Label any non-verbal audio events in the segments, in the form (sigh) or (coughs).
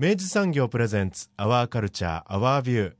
明治産業プレゼンツアワーカルチャーアワービュー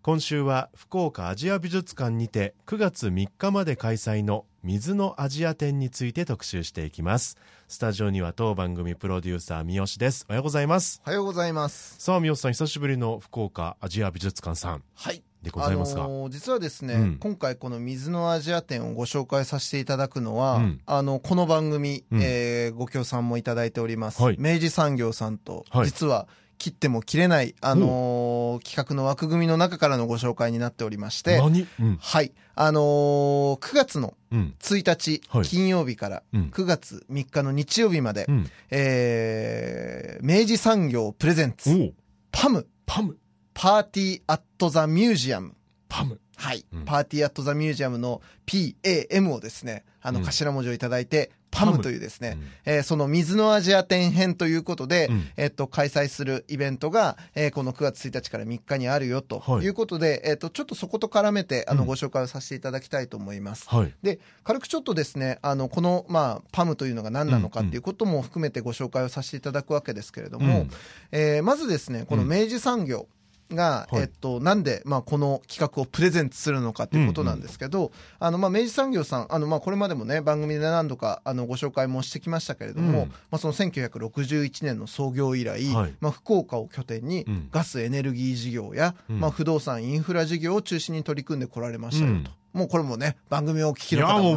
今週は福岡アジア美術館にて9月3日まで開催の水のアジア展について特集していきます。スタジオには当番組プロデューサー三好です。おはようございます。おはようございます。さあ三好さん久しぶりの福岡アジア美術館さん。はい。でございますが、あのー実はですね、うん。今回この水のアジア展をご紹介させていただくのは、うん。あのこの番組、うん。えーご協賛もいただいております、はい。明治産業さんと、はい。実は切っても切れない、あのー企画の枠組みの中からのご紹介になっておりまして何？うん。はい。あのー9月のうん。1日、はい。金曜日からうん。9月3日の日曜日まで、うん。えー明治産業プレゼンツパム。パム。 Party at the Museum。パム。はい、うん。 Party at the Museum の PAM をですね、あのうん。頭文字をいただいて、パパムムというですね、うん。えーその水のアジア展編ということで、うん。えっと、開催するイベントが、えーこの9月1日から3日にあるよとはい。いうことで、えっと、ちょっとそこと絡めて、あの、うん。ご紹介をさせていただきたいと思います。はい。で、軽くちょっとですね、あの、この、まあ、パムというのが何なのかっていうことも含めてご紹介をさせていただくわけですけれども、うん。えーまずですね、この明治産業が、はい。えっと、なんで、まあ、この企画をプレゼンツするのかということなんですけど、あの、まあ、明治産業さん、あの、まあ、これまでもね、番組で何度か、あの、ご紹介もしてきましたけれども、うん。まあ、その1961年の創業以来、はい。まあ、福岡を拠点にうん、ガスエネルギー事業や、うん。まあ、不動産インフラ事業を中心に取り組んでこられましたよと。もうこれもね、番組をお聞きも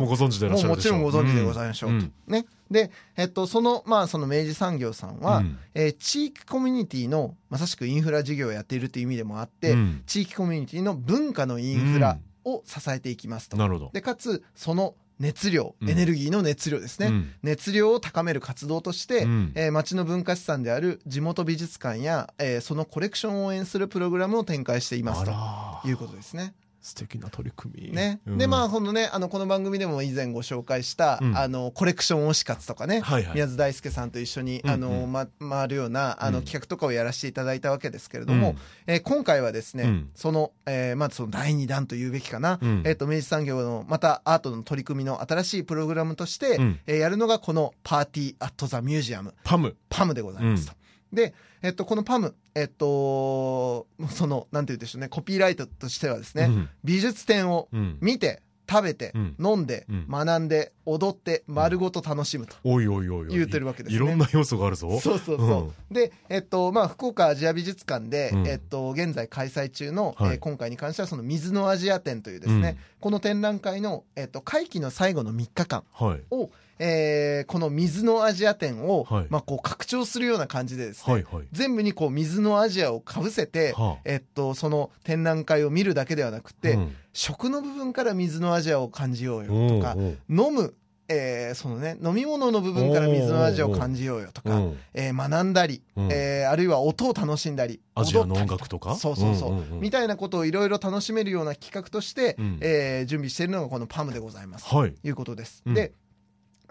もうもちろんご存知でございましょうと。ん。ね。で、えっと、その、まあ、その明治産業さんは、うん。えー地域コミュニティのまさしくインフラ事業をやっているという意味でもあって、うん。地域コミュニティの文化のインフラを支えていきますと。なるほど。でかつその熱量、うん。エネルギーの熱量ですね、うん。熱量を高める活動として、うん。えー町の文化資産である地元美術館や、えーそのコレクションを応援するプログラムを展開していますということですね。素敵な取り組み。ね、うん。でまあこのねあのこの番組でも以前ご紹介した、うん。あのコレクション推し活とかね、はいはい。宮津大輔さんと一緒に、うんうん。あのま、回るようなあのうん。企画とかをやらせていただいたわけですけれども、えー今回はですね、うん。その、えーまずその第2弾というべきかな、うん。えっ、と明治産業のまたアートの取り組みの新しいプログラムとして、うん。えーやるのがこのパーティーアットザミュージアム。パム。パムでございますと。で、えっと、このパム、えっと、その、なんて言うんでしょうね、コピーライトとしてはですね、うん。美術展をうん。見て、食べて、うん。飲んで、うん。学んで、踊って、丸ごと楽しむと。おいおいおい言うてるわけですね。いろんな要素があるぞ。そうそうそう。で、えっと、まあ、福岡アジア美術館で、うん。えっと、現在開催中の、はい。えー今回に関しては、その水のアジア展というですね、この展覧会の、えっと、会期の最後の3日間はい。を、えーこの水のアジア展を、はい。まあ、こう、拡張するような感じでですね、はいはい。全部にこう、水のアジアをかぶせて、はあ。えっと、その展覧会を見るだけではなくて、うん。食の部分から水のアジアを感じようよとかおうおう飲む、えーそのね、飲み物の部分から水のアジアを感じようよとか、うんえー学んだり、うん。えーあるいは音を楽しんだりアジアの音楽とか？そうそうそう,、うんうんうんみたいなことをいろいろ楽しめるような企画として、うん。えー準備しているのがこのパムでございます、はい。ということです、うん。で、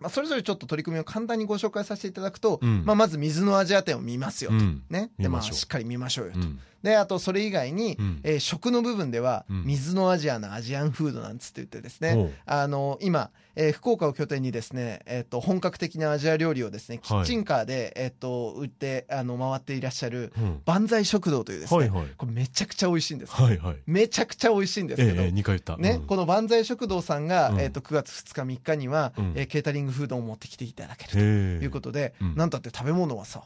まあ、それぞれちょっと取り組みを簡単にご紹介させていただくと、うん。まあ、まず水のアジア展を見ますよと、うん。ね。でまあ、しっかり見ましょうよと、うんであとそれ以外に、うん。えー食の部分では、うん。水のアジアのアジアンフードなんつって言ってですね、あの今、えー福岡を拠点にですね、えっと本格的なアジア料理をですねキッチンカーで、えっと売ってあの回っていらっしゃるうん。万歳食堂というですね、はいはい。これめちゃくちゃ美味しいんです、はいはい。めちゃくちゃ美味しいんですけど、ええええ二回言った。ねうん。この万歳食堂さんが、うん。えっと9月2日3日には、うん。えーケータリングフードを持ってきていただけるということで、うん。なんたって食べ物はさ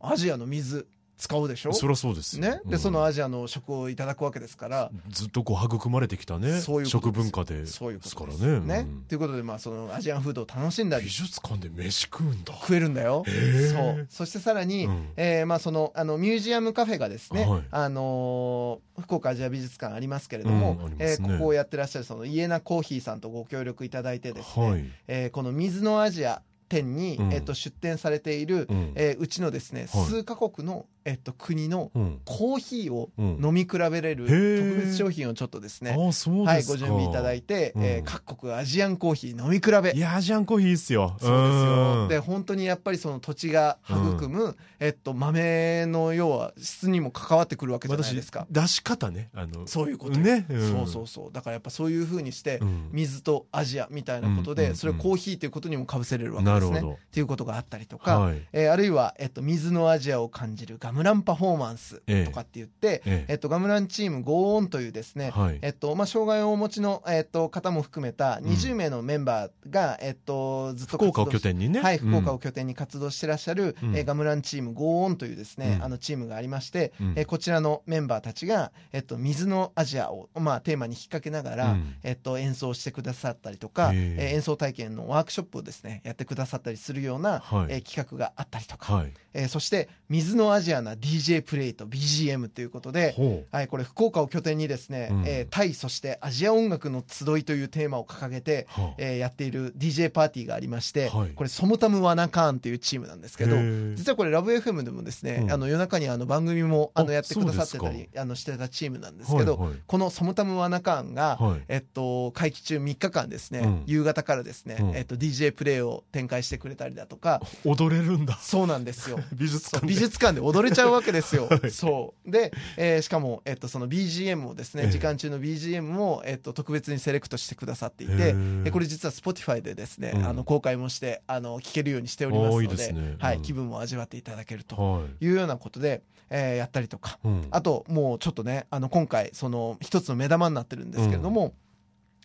アジアの水使うでしょ？そりゃそうですよ。ね、でうん。そのアジアの食をいただくわけですから、ずっとこう育まれてきたねそういう食文化でそういうです。からね。ね？うん。ということで、まあ、そのアジアンフードを楽しんだり。美術館で飯食うんだ。食えるんだよ。そう。そしてさらに、うん。えーまあ、その、あの、ミュージアムカフェがですね、はい。あのー福岡アジア美術館ありますけれども、うんありまえーここをやってらっしゃるそのイエナコーヒーさんとご協力いただいてですね、はい。えーこの水のアジア店に、うん。えっと出店されている、うん。えーうちのですね、はい。数カ国の、えっと国のうん。コーヒーをうん。飲み比べれる特別商品をちょっとですね、ああそうはい、ご準備いただいて、えーうん各国アジアンコーヒー飲み比べ。いやアジアンコーヒーいいっすよ。そうですよ。ん。で、本当にやっぱりその土地が育む、えっと、豆の要は質にも関わってくるわけじゃない私ですか。出し方ね。あのそういうことよ。ね。うん。そうそうそう。だからやっぱそういうふうにして、うん。水とアジアみたいなことで、うんうんうんそれをコーヒーということにもかぶせれるわけですね。っていうことがあったりとか、はい。えーあるいは、えっと、水のアジアを感じるガムランパフォーマンスとかって言って、ええ。えっと、ガムランチーム Go On というですね、はい。えっとまあ、障害をお持ちの、えっと、方も含めた20名のメンバーが、えっと、ずっと福岡を拠点にね。はい、福岡をを拠点に活動してらっしゃる、うん。えーガムランチーム Go On というですね、うん。あのチームがありまして、うん。えーこちらのメンバーたちが、えっと、水のアジアを、まあ、テーマに引っ掛けながら、うん。えっと、演奏してくださったりとか、へえ。演奏体験のワークショップをですねやってくださったりするような、はい。えー企画があったりとか、はい。えーそして水のアジアな DJ プレイと BGM ということで、ほはい、これ福岡を拠点にですね、うん。えータイそしてアジア音楽の集いというテーマを掲げて、うはあ。えーやっている DJ パーティーがありまして、はい。これソムタムワナカーンというチームなんですけど実はこれラブ f m でもですね、うん。あの夜中にあの番組もあのあやってくださってたりあのしてたチームなんですけど、はいはい。このソムタムワナカーンが、はい。えっと、会期中3日間ですね、うん。夕方からですね、うん。えっと、DJ プレイを展開してくれたりだとか踊れるんだ。そうなんですよ。(laughs) 美術館で。美術館で踊れちゃうわけですよ。はい。そう。で、えーしかも、えっと、その BGM をですね、ええ。時間中の BGM も、えっと、特別にセレクトしてくださっていて、へー。えこれ実は Spotify でですね、うん。あの、公開もして、あの、聴けるようにしておりますので、あーいいですね。はい、うん。気分も味わっていただけるとはい。いうようなことで、えーやったりとか、うん。あと、もうちょっとね、あの、今回、その、一つの目玉になってるんですけれども、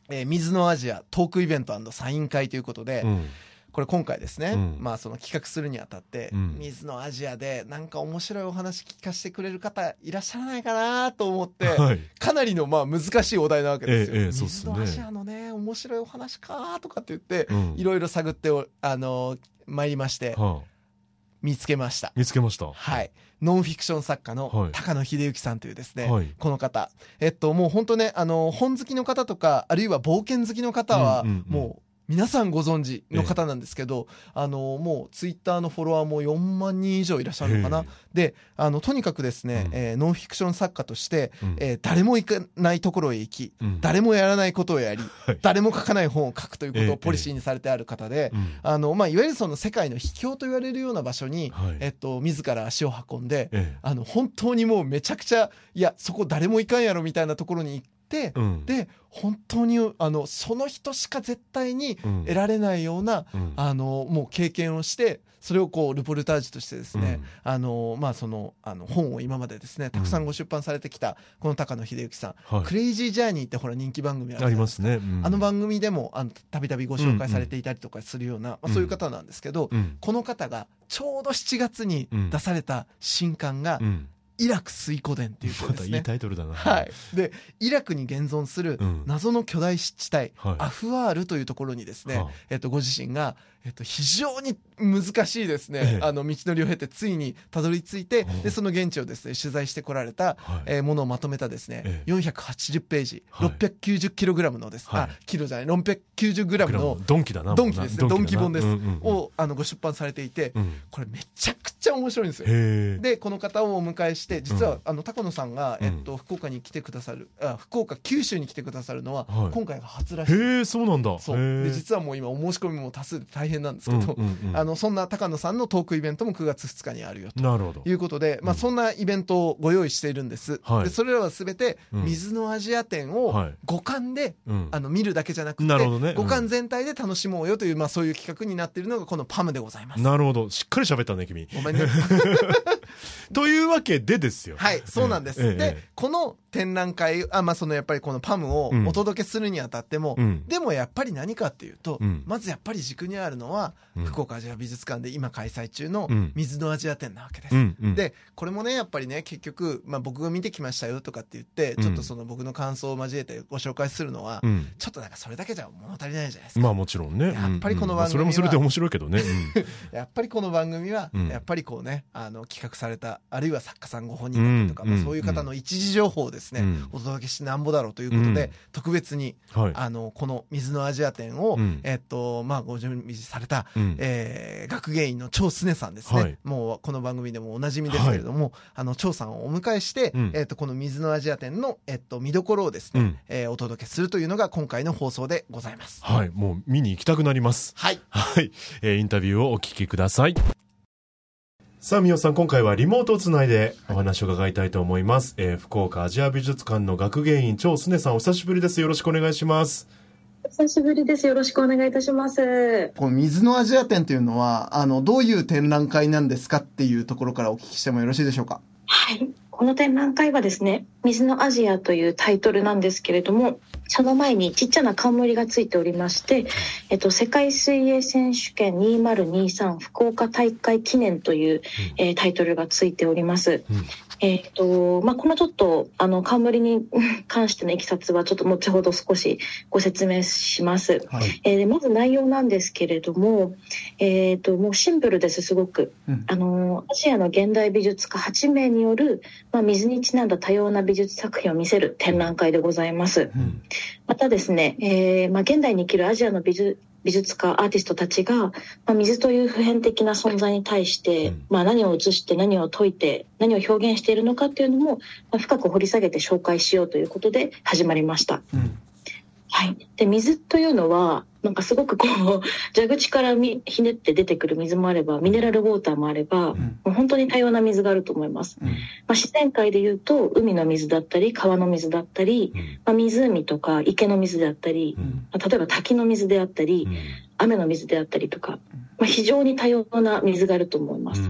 えー水のアジアトークイベントサイン会ということで、うんこれ今回ですね、うん。まあその企画するにあたって、うん。水のアジアでなんか面白いお話聞かせてくれる方いらっしゃらないかなと思って、はい。かなりのまあ難しいお題なわけですよ。えええ水のアジアのね面白いお話かとかって言って、うん。いろいろ探っておあの参りましてはあ。見つけました。見つけました。はい。ノンフィクション作家のはい。高野秀幸さんというですね、はい。この方。えっと、もう本当ね、あの、本好きの方とか、あるいは冒険好きの方は、もう、皆さんご存知の方なんですけど、あの、もう、ツイッターのフォロワーも4万人以上いらっしゃるのかな？へ。で、あの、とにかくですね、うん。えーノンフィクション作家として、うん。えー誰も行かないところへ行き、うん。誰もやらないことをやり、はい。誰も書かない本を書くということええをポリシーにされてある方で、うん。あの、まあ、いわゆるその世界の秘境と言われるような場所に、はい。えっと、自ら足を運んで、ええ。あの、本当にもうめちゃくちゃ、いや、そこ誰も行かんやろみたいなところに行って、うん。で、本当に、あの、その人しか絶対にうん。得られないような、うん。あの、もう経験をして、それをこう、ルポルタージュとしてですね、あの、まあ、その、あの、本を今までですね、たくさんご出版されてきた、この高野秀幸さん、はい。クレイジージャーニーってほら人気番組ありますね。うん。あの番組でも、あの、たびたびご紹介されていたりとかするような、まあ、そういう方なんですけど、うん。この方がちょうど7月に出された新刊が、うんイラク水湖伝っていうまたいいですね。タイトルだなはい。で、イラクに現存するうん謎の巨大湿地帯、はいアフワールというところにですね、はあえっと、ご自身が、えっと、非常に難しいですね、ええ。あの、道のりを経てついにたどり着いて、うん。で、その現地をですね、取材してこられた、はい。えーものをまとめたですね、ええ。480ページ、はい。690キログラムのです、はい。あ、キロじゃない、690グラムのドンキだなドンキですね、ドンキ本です、うんうんうん。を、あの、ご出版されていて、うん。これめちゃくちゃ面白いんですよ。でこの方をお迎えして実は、うんあの高野さんが、うん。えっと、福岡に来てくださるあ福岡九州に来てくださるのは、はい。今回が初らしい。へえそうなんだ。そう。で実はもう今お申し込みも多数で大変なんですけど、うんうんうん。あのそんな高野さんのトークイベントも9月2日にあるよと。いうことで、まあ、うん。そんなイベントをご用意しているんです。はい。でそれらはすべて、うん。水のアジア展をはい。五感で、うん。あの見るだけじゃなくて、ね。うん。五感全体で楽しもうよという、まあ、そういう企画になっているのがこのパムでございます。なるほど。しっかり喋ったね君。ごめんね。(laughs) というわけでですよ。はい、そうなんです。でえええ。え、この展覧会、あ、まあ、そのやっぱりこのパムをうん。お届けするにあたっても、うん。でもやっぱり何かっていうと、うん。まずやっぱり軸にあるのは、うん。福岡アジア美術館で今開催中のうん。水のアジア展なわけです。でこれもねやっぱりね結局、まあ、僕が見てきましたよとかって言って、うん。ちょっとその僕の感想を交えてご紹介するのは、うん。ちょっとなんかそれだけじゃ物足りないじゃないですか。まあもちろんね。やっぱりこの番組はそれもそれで面白いけどね。(laughs) やっぱりこの番組は、うん。やっぱりこうねあの企画されたあるいは作家さんご本人だったりとか、うん。まあ、そういう方の一時情報をですね、うん。お届けしてなんぼだろうということで、うん。特別にはい。あのこの水のアジア展を、うん。えっとまあ、ご準備された、うん。えー学芸員の張すねさんですね、はい。もうこの番組でもおなじみですけれども、あの張さんをお迎えして、うん。えっとこの水のアジア展の、えっと見どころをですね、うん。えーお届けするというのが今回の放送でございます。はい。もう見に行きたくなります。はい。はい、えーインタビューをお聞きくださいさあ、みおさん、今回はリモートをつないでお話を伺いたいと思います。えー福岡アジア美術館の学芸員、張すねさん、お久しぶりです。よろしくお願いします。お久しぶりです。よろしくお願いいたします。この水のアジア展というのはあのどういう展覧会なんですかっていうところからお聞きしてもよろしいでしょうか？はい。この展覧会はですね、水のアジアというタイトルなんですけれども、その前にちっちゃな冠がついておりまして、えっと、世界水泳選手権2023福岡大会記念という、えータイトルがついております。うんえっと、まあ、このちょっと、あの、冠に (laughs) 関してのいきさつはちょっと後ほど少しご説明します。はい。えまず内容なんですけれども、えー、ともうシンプルですすごく、うんあのアジアの現代美術家8名による、まあ、水にちなんだ多様な美術作品を見せる展覧会でございますうんまたですね、えーまあ、現代に生きるアジアの美術美術家アーティストたちが、まあ、水という普遍的な存在に対して、うんまあ、何を映して何を解いて何を表現しているのかっていうのも、まあ、深く掘り下げて紹介しようということで始まりました。うんはい、で水というのはなんかすごくこう (laughs) 蛇口からみひねって出てくる水もあればミネラルウォーターもあれば、うん。もう本当に多様な水があると思います、うん。まあ、自然界でいうと海の水だったり川の水だったり、うん。まあ、湖とか池の水であったり、うん。まあ例えば滝の水であったり、うん。雨の水であったりとか、まあ、非常に多様な水があると思います、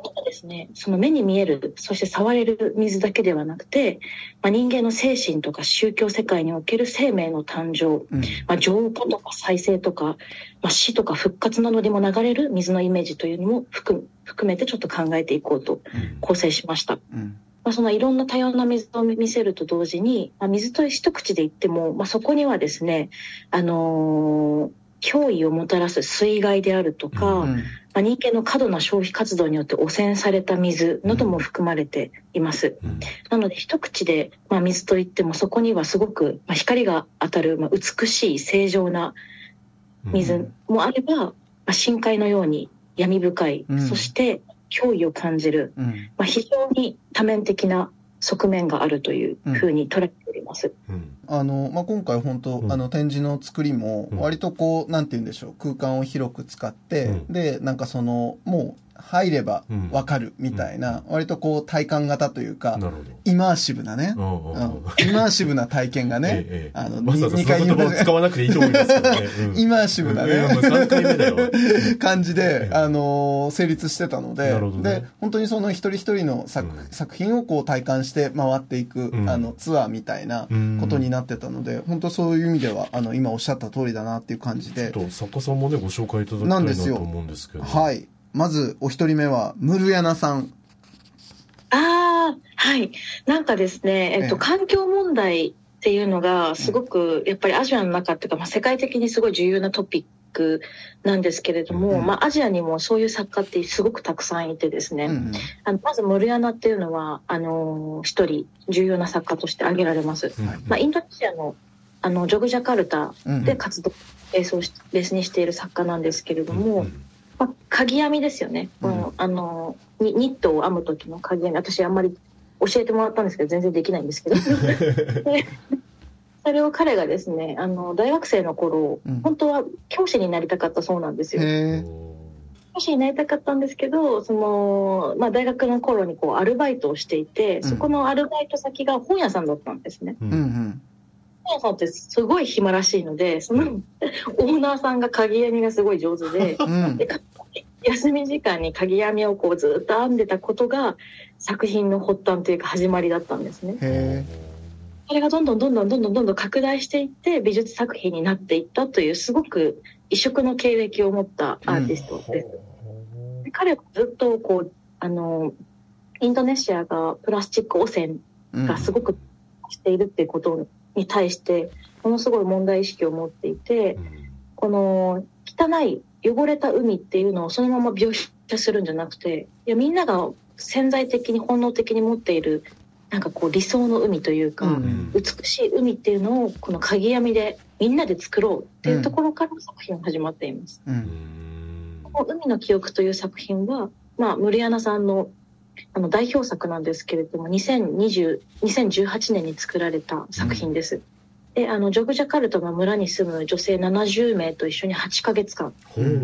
うんうんあとはですね、その目に見える、そして触れる水だけではなくて、まあ、人間の精神とか宗教世界における生命の誕生、うん。まあ、浄化とか再生とか、まあ、死とか復活などにも流れる水のイメージというのも含含めてちょっと考えていこうと構成しました。うん。まあ、そのいろんな多様な水を見せると同時に、まあ、水と一口で言っても、まあ、そこにはですね、あのー脅威をもたらす水害であるとか、うん。まあ、人間の過度な消費活動によって汚染された水なども含まれています。うん。なので一口で、まあ、水といってもそこにはすごく、まあ、光が当たる、まあ、美しい正常な水もあれば、まあ、深海のように闇深い、うん。そして脅威を感じる、うん。まあ、非常に多面的な側面があるというふうに捉えております。うん。あのまあ、今回本当、うん。あの展示の作りもうん。割とこう、なんて言うんでしょう空間を広く使って、うん。でなんかそのもう入ればうん。わかるみたいな、割とこう体感型というか、イマーシブなね、うんうんううん。んイマーシブな体験がね、(laughs) あのわざわざにその言葉を使わなくていいと思いますけどね。(laughs) うん。イマーシブなね、う3回目だよ。(laughs) 感じで、ええ。あのー成立してたのでね。で本当にその一人一人の作,、うん。作品をこう体感して回っていく、うん。あのツアーみたいなことになってたので、本当そういう意味ではあの今おっしゃった通りだなっていう感じで。ちょっと作家さんもねご紹介いただきたいなんですよなと思うんですけどはいまずお一人目はムルヤナさん。ああ、はい。なんかですね、えっと、ええ。環境問題っていうのがすごくやっぱりアジアの中っていうか、まあ、世界的にすごい重要なトピックなんですけれども、うん。まあ、アジアにもそういう作家ってすごくたくさんいてですね、うんあのまずモルヤナっていうのはあの一人重要な作家として挙げられます。うん。まあ、インドネシアのあのジョグジャカルタうんで活動ベースをしベースにしている作家なんですけれども、うんまあ、鍵編みですよね、うん。あのニニットを編む時の鍵編み私あんまり教えてもらったんですけど全然できないんですけど。で (laughs) それを彼がですねあの大学生の頃、うん。本当は教師になりたかったそうなんですよ。教師になりたかったんですけどその、まあ、大学の頃にこうアルバイトをしていてそこのアルバイト先が本屋さんだったんですね。ううんんうん本さんってすごい暇らしいのでそのオーナーさんが鍵編みがすごい上手で (laughs) うん。で休み時間に鍵編みをこうずっと編んでたことが作品の発端というか始まりだったんですね。へそれがどんどんどんどんどんどんどんどん拡大していって美術作品になっていったというすごく異色の経歴を持ったアーティストです。で彼はずっとこうあのインドネシアがプラスチック汚染うん。がすごくしているっていうことに対してものすごい問題意識を持っていてこの汚い汚れた海っていうのをそのまま描写するんじゃなくていやみんなが潜在的に本能的に持っているなんかこう理想の海というか、うん美しい海っていうのをこの鍵編みでみんなで作ろうっていうところから作品が始まっています。ううんんこの海の記憶という作品は、まあ、ムリアナさんのあの代表作なんですけれども2020 2018年に作られた作品です。であのジョグジャカルタの村に住む女性70名と一緒に8ヶ月間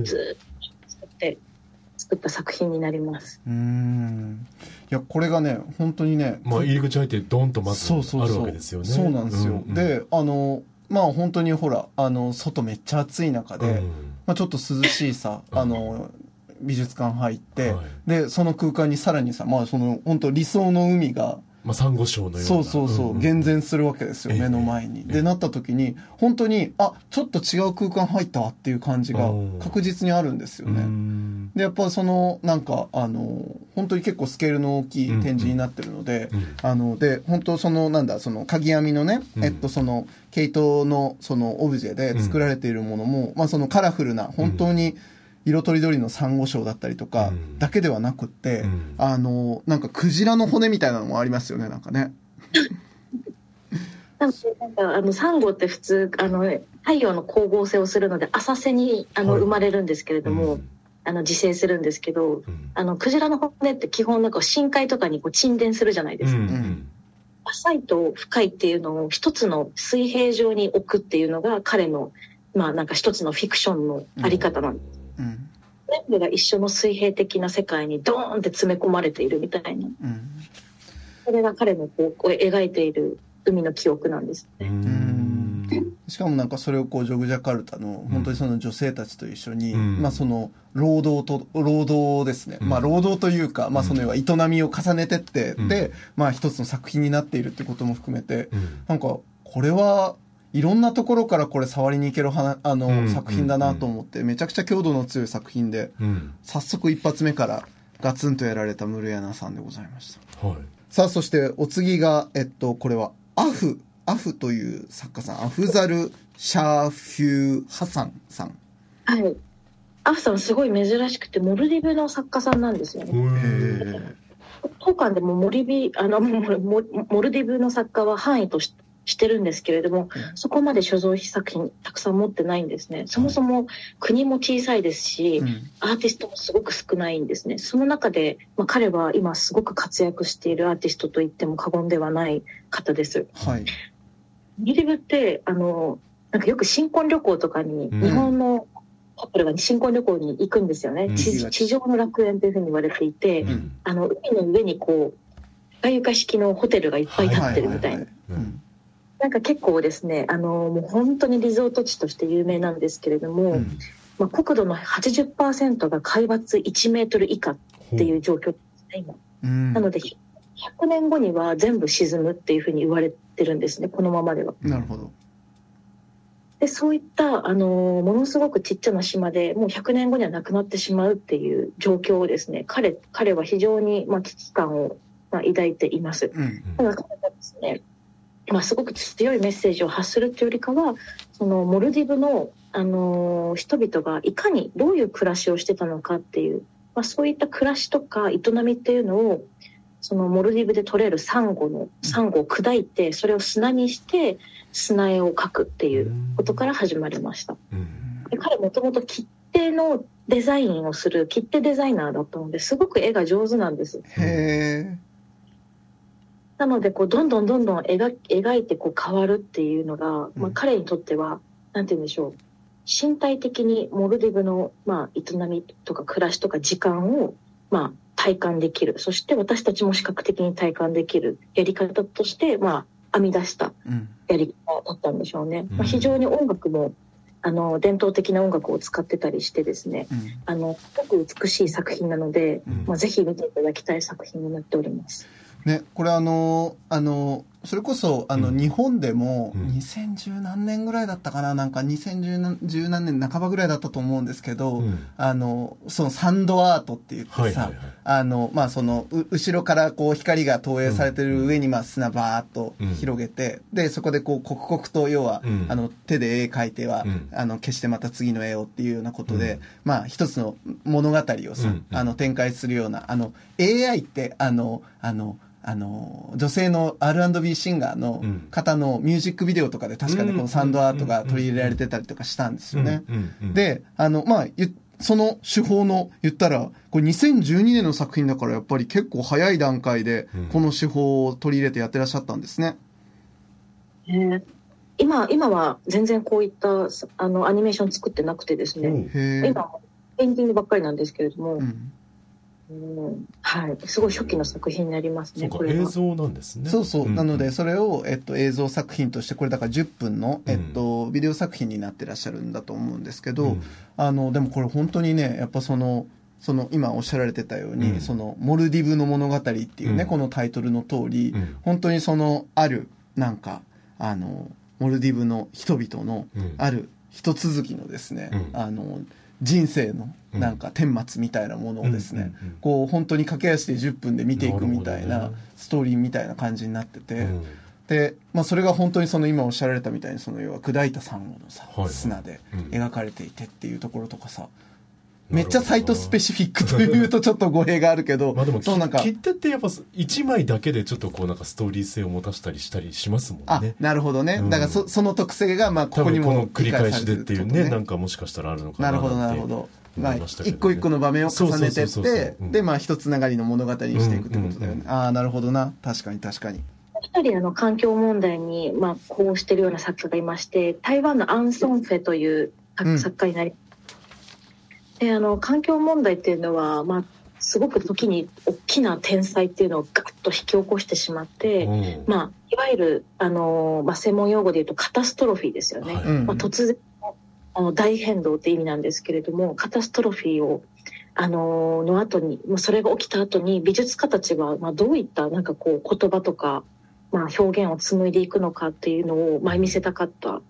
ずっと作って作った作品になります。うん。いやこれがね本当にねまあ入り口入ってドンとまずそうそうそう。あるわけですよね。そうなんですよ、うんうん。であのまあ本当にほらあの外めっちゃ暑い中で、うん。まあ、ちょっと涼しいさうん。あの美術館入って、はい。でその空間にさらにさまあその本当理想の海がまあサンゴ礁のような。そうそうそう、んん厳然するわけですよ、ええ目の前に。ええでなった時に本当にあちょっと違う空間入ったわっていう感じがうん。確実にあるんですようね。ん。でやっぱそのなんかあの本当に結構スケールの大きい展示になってるので、うん。あので本当そのなんだその鍵編みのね、うん。えっとその毛糸のそのオブジェで作られているものも、まあそのカラフルな本当に色とりどりのサンゴ礁だったりとかうん。だけではなくって、うん。あのなんかクジラの骨みたいなのもありますよねなんかね。(laughs) なんかあのサンゴって普通あの太陽の光合成をするので浅瀬にあの、はい。生まれるんですけれども、うん。あの自生するんですけどうん。あのクジラの骨って基本なんか深海とかにこう沈殿するじゃないですか、うん。浅いと深いっていうのを一つの水平上に置くっていうのが彼のまあなんか一つのフィクションのあり方なんです、うん。全部が一緒の水平的な世界にドーンって詰め込まれているみたいな。うん。それが彼のこうこう描いている海の記憶なんですうん。しかもなんかそれをこうジョグジャカルタの本当にその女性たちと一緒に、うん。まあその労働と労働ですね、うん。まあ労働というか、まあその要は営みを重ねてって、うん。でまあ一つの作品になっているってことも含めてうん。なんかこれはいろんなところからこれ触りに行けるはあの、うん作品だなと思ってめちゃくちゃ強度の強い作品でうん。早速一発目からガツンとやられたムルヤナさんでございました。はい。さあそしてお次がえっとこれはアフアフという作家さん。アフザル・シャーフュー・ハサンさん。はい。アフさんすごい珍しくてモルディブの作家さんなんですよね。へ当館でもモリビあのモモモルディブの作家は範囲とししてるんですけれども、うん。そこまで所蔵品作品たくさん持ってないんですね。そもそも国も小さいですし、うん。アーティストもすごく少ないんですね。その中で、まあ、彼は今すごく活躍しているアーティストと言っても過言ではない方です。はい。モルディブってあのなんかよく新婚旅行とかにうん。日本のカップルが新婚旅行に行くんですよね、うん。地地上の楽園というふうに言われていて、うん。あの海の上にこう深床式のホテルがいっぱい建ってるみたいな、なんか結構ですねあのもう本当にリゾート地として有名なんですけれども、うん。まあ、国土の80%が海抜1メートル以下っていう状況ですね今。うん。なので100年後には全部沈むっていうふうに言われてるんですねこのままでは。なるほど。でそういったあのものすごくちっちゃな島でもう100年後にはなくなってしまうっていう状況をですね彼彼は非常に、まあ、危機感を、まあ、抱いています。うん。ただ彼がですね、まあ、すごく強いメッセージを発するというよりかはそのモルディブの、あの人々がいかにどういう暮らしをしてたのかっていう、まあ、そういった暮らしとか営みっていうのをそのモルディブで取れるサンゴのサンゴを砕いてそれを砂にして砂絵を描くっていうことから始まりました。うんで彼もともと切手のデザインをする切手デザイナーだったのですごく絵が上手なんです。へなのでこうどんどんどんどん描描いてこう変わるっていうのが、まあ、彼にとってはなんて言うんでしょう。身体的にモルディブの、まあ、営みとか暮らしとか時間を、まあ、体感できる。そして私たちも視覚的に体感できる。やり方として、まあ、編み出したうん。やり方だったんでしょうね。うん。まあ、非常に音楽もあの伝統的な音楽を使ってたりしてですねうん。あのすごく美しい作品なので、うん。まあ、ぜひ見ていただきたい作品になっております。ね、これあの、あの、それこそ、あの、うん。日本でも、うん。2010何年ぐらいだったかななんか2010何年半ばぐらいだったと思うんですけど、うん。あの、そのサンドアートって言ってさ、はいはいはい。あの、まあ、その、う後ろからこう光が投影されてる上に、まあ、砂バーっと広げて、で、そこでこう、刻々と、要は、うん。あの、手で絵描いては、うん。あの、消してまた次の絵をっていうようなことで、うん。まあ、一つの物語をさ、うん。あの、展開するような、あの、AI って、あの、あの、あの、女性の R&B シンガーのうん。方のミュージックビデオとかで確かにこのサンドアートが取り入れられてたりとかしたんですよね。で、あの、まあ、ゆその手法の言ったら、これ2012年の作品だからやっぱり結構早い段階でうん。この手法を取り入れてやってらっしゃったんですね。ね今今は全然こういったあのアニメーション作ってなくてですね。今はペインティングばっかりなんですけれども、うんうん。はい、すごい初期の作品になりますね。映像なんですね。そうそう。ん。なので、それを、えっと、映像作品として、これだから10分の、えっと、ビデオ作品になってらっしゃるんだと思うんですけど、うん。あの、でもこれ本当にね、やっぱその、その、今おっしゃられてたように、うん。その、モルディブの物語っていうね、うん。このタイトルの通り、うん。本当にその、ある、なんか、あの、モルディブの人々の、うん。ある一続きのですね、うん。あの、人生の、なんか、顛末みたいなものをですね、うんうんうんこう、本当に駆け足で10分で見ていくみたいなストーリーみたいな感じになってて、うん。で、まあ、それが本当にその今おっしゃられたみたいにその要は砕いたサンゴのさ、はいはい。砂でうん。描かれていてっていうところとかさ、めっちゃサイトスペシフィックというとちょっと語弊があるけど、まあでもそうなんか切手ってやっぱ一枚だけでちょっとこうなんかストーリー性を持たしたりしたりしますもんあね、なるほどね。うん。だからそその特性がまあここに多分このも繰り返しでっていうね理解されてるなんかもしかしたらあるのかななるほどなるほど。まあ、一個一個の場面を重ねてってで、まあ、一つながりの物語にしていくってことだよね。うんうんああ、なるほどな。確かに確かに。一人あの環境問題に、まあ、こうしてるような作家がいまして台湾のアン・ソンフェという作家になり、であの環境問題っていうのは、まあ、すごく時に大きな天災っていうのをガッと引き起こしてしまって、うんまあ、いわゆるあの、まあ、専門用語で言うとカタストロフィーですよね。はいうんまあ、突然のあの大変動って意味なんですけれどもカタストロフィーをあのの後にもうそれが起きた後に美術家たちはまあどういったなんかこう言葉とか、まあ、表現を紡いでいくのかっていうのをまあ見せたかったん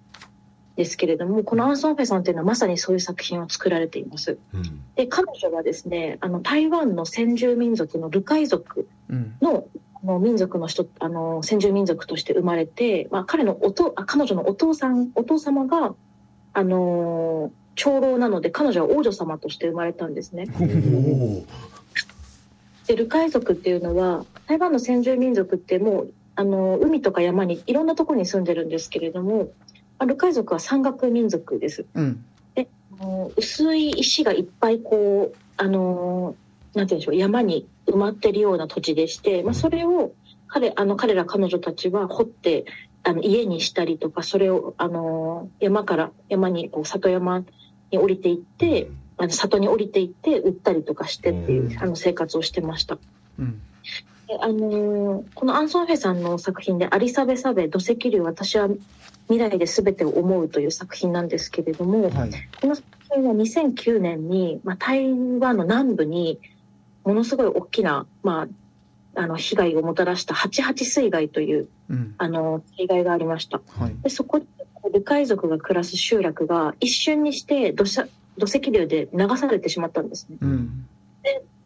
ですけれどもこのアン・ソンフェさんっていうのはまさにそういう作品を作られています。うんで彼女はですねあの台湾の先住民族のルカイ族うん。のあの民族の人あの先住民族として生まれて、まあ、彼のおとあ彼女のお父さんお父様があの長老なので彼女は王女様として生まれたんですね。でルカイ族っていうのは台湾の先住民族ってもうあの海とか山にいろんなところに住んでるんですけれどもまあルカイ族は山岳民族です。うん。あの薄い石がいっぱいこうあのなんて言うんでしょう山に埋まってるような土地でして、まあ、それを彼あの彼ら彼女たちは掘ってあの家にしたりとかそれをあの山から山にこう里山に降りていってあの里に降りていって売ったりとかしてっていううんあの生活をしてました。うん。であのーこのアン・ソンフェさんの作品で「アリサベ・サベ土石流私は未来で全てを思う」という作品なんですけれども、はい。この作品は2009年に、まあ、台湾の南部にものすごい大きな、まあ、あの被害をもたらした88水害といううん。あの水害がありました。はい。でそこでルカイ族が暮らす集落が一瞬にして土砂土石流で流されてしまったんですね。うん。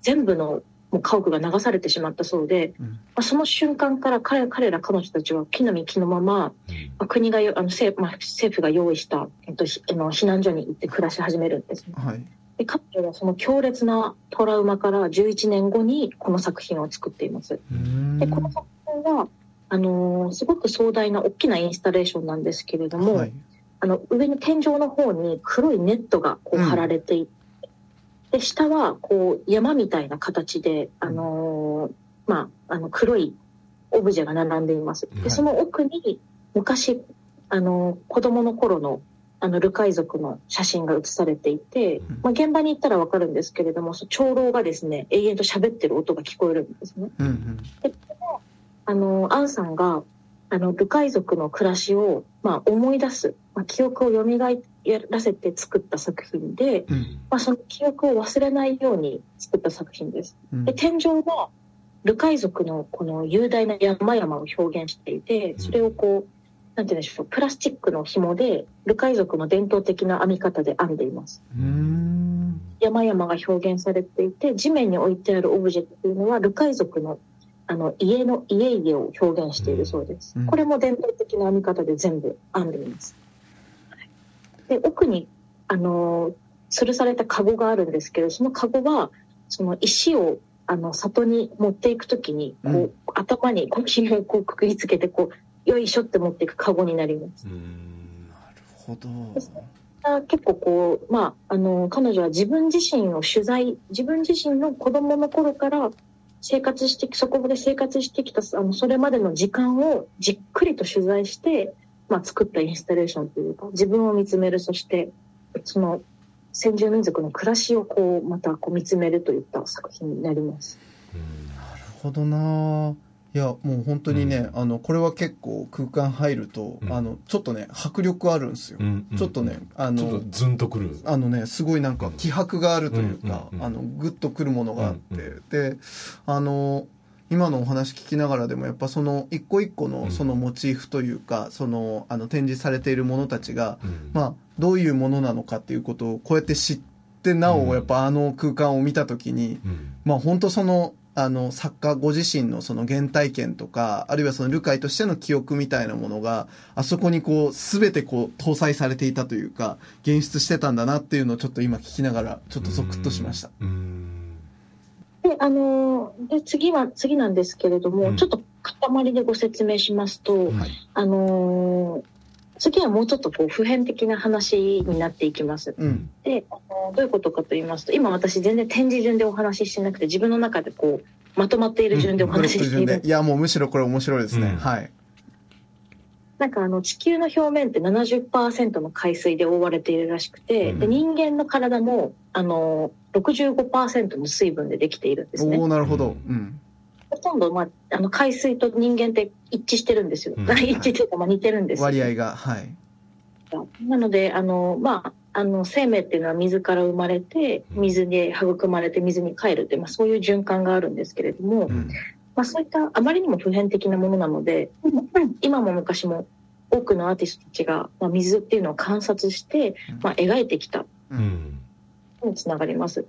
全部のもう家屋が流されてしまったそうで、うんまあ、その瞬間から彼彼ら彼女たちは木の実木のまま、まあ、国がよあの政,、まあ、政府が用意した、えっと、ひあの避難所に行って暮らし始めるんですね。はい。で彼女はその強烈なトラウマから11年後にこの作品を作っています。うんでこの作品はあのーすごく壮大な大きなインスタレーションなんですけれども、はい。あの上に天井の方に黒いネットがこううん張られていて、で下はこう山みたいな形で、あのーまあ、あの黒いオブジェが並んでいます。はいでその奥に昔、あのー子供の頃のあのルカイ族の写真が写されていて、うんまあ、現場に行ったらわかるんですけれども長老がですね永遠と喋ってる音が聞こえるんですね。うん。あのアンさんがあの、部海族の暮らしを、まあ、思い出す、まあ、記憶を蘇らせて作った作品で、うんまあ、その記憶を忘れないように作った作品です。うんで、天井は、ルカイ族のこの雄大な山々を表現していて、それをこう、なんて言うんでしょう、プラスチックの紐で、ルカイ族の伝統的な編み方で編んでいます。山々が表現されていて、地面に置いてあるオブジェっていうのは、ルカイ族のあの家の家々を表現しているそうです。うんこれも伝統的な編み方で全部編んでいます。で、奥に、あの、吊るされたカゴがあるんですけど、そのカゴは、その石を、あの、里に持っていくときに、こう、うん頭にこう紐をこうくくりつけて、こう、よいしょって持っていくカゴになります。うんなるほどあ結構こう、まあ、あの、彼女は自分自身を取材、自分自身の子供の頃から生活して、そこで生活してきた、あの、それまでの時間をじっくりと取材して、まあ、作ったインスタレーションというか、自分を見つめる、そして、その、先住民族の暮らしをこう、またこう見つめるといった作品になります。なるほどないやもう本当にね、あのこれは結構空間入ると、うん。あのちょっとね迫力あるんですよ、うんうんちょっとねあちょっとのズンとくる。あのねすごいなんか気迫があるというか、うんうんうんあのグッとくるものがあって、うんうであの今のお話聞きながらでもやっぱその一個一個うん。のそのモチーフというか、そのあの展示されているものたちが、うん。まあ、どういうものなのかっていうことをこうやって知ってなうん。おやっぱあの空間を見た時に、うん。まあ本当そのあの作家ご自身のその原体験とかあるいはそのルカイとしての記憶みたいなものがあそこにこう全てこう搭載されていたというか現出してたんだなっていうのをちょっと今聞きながらちょっとゾクッとしました。うん。で、あの、で、次は、次なんですけれども、うん。ちょっと塊でご説明しますと、はい。あのー次はもうちょっとこう普遍的な話になっていきます。うん。で、あのどういうことかと言いますと、今私全然展示順でお話ししてなくて、自分の中でこう、まとまっている順でお話ししている。ク順で。いやもうむしろこれ面白いですね、うん。はい。なんかあの地球の表面って70%の海水で覆われているらしくて、うん。で人間の体もあの65%の水分でできているんですね。お。おなるほど、ううんほとんど、まあ、あの海水と人間って一致してるんですよ。うん。(laughs) 一致というか、まあ、似てるんですよ。割合がはい。なので、あの、まあ、あの、生命っていうのは水から生まれて、水で育まれて水に帰るって、まあ、そういう循環があるんですけれども、うん。まあ、そういったあまりにも普遍的なものなので、(clears throat) 今も昔も多くのアーティストたちが、まあ、水っていうのを観察して、まあ、描いてきた。うん。につながります。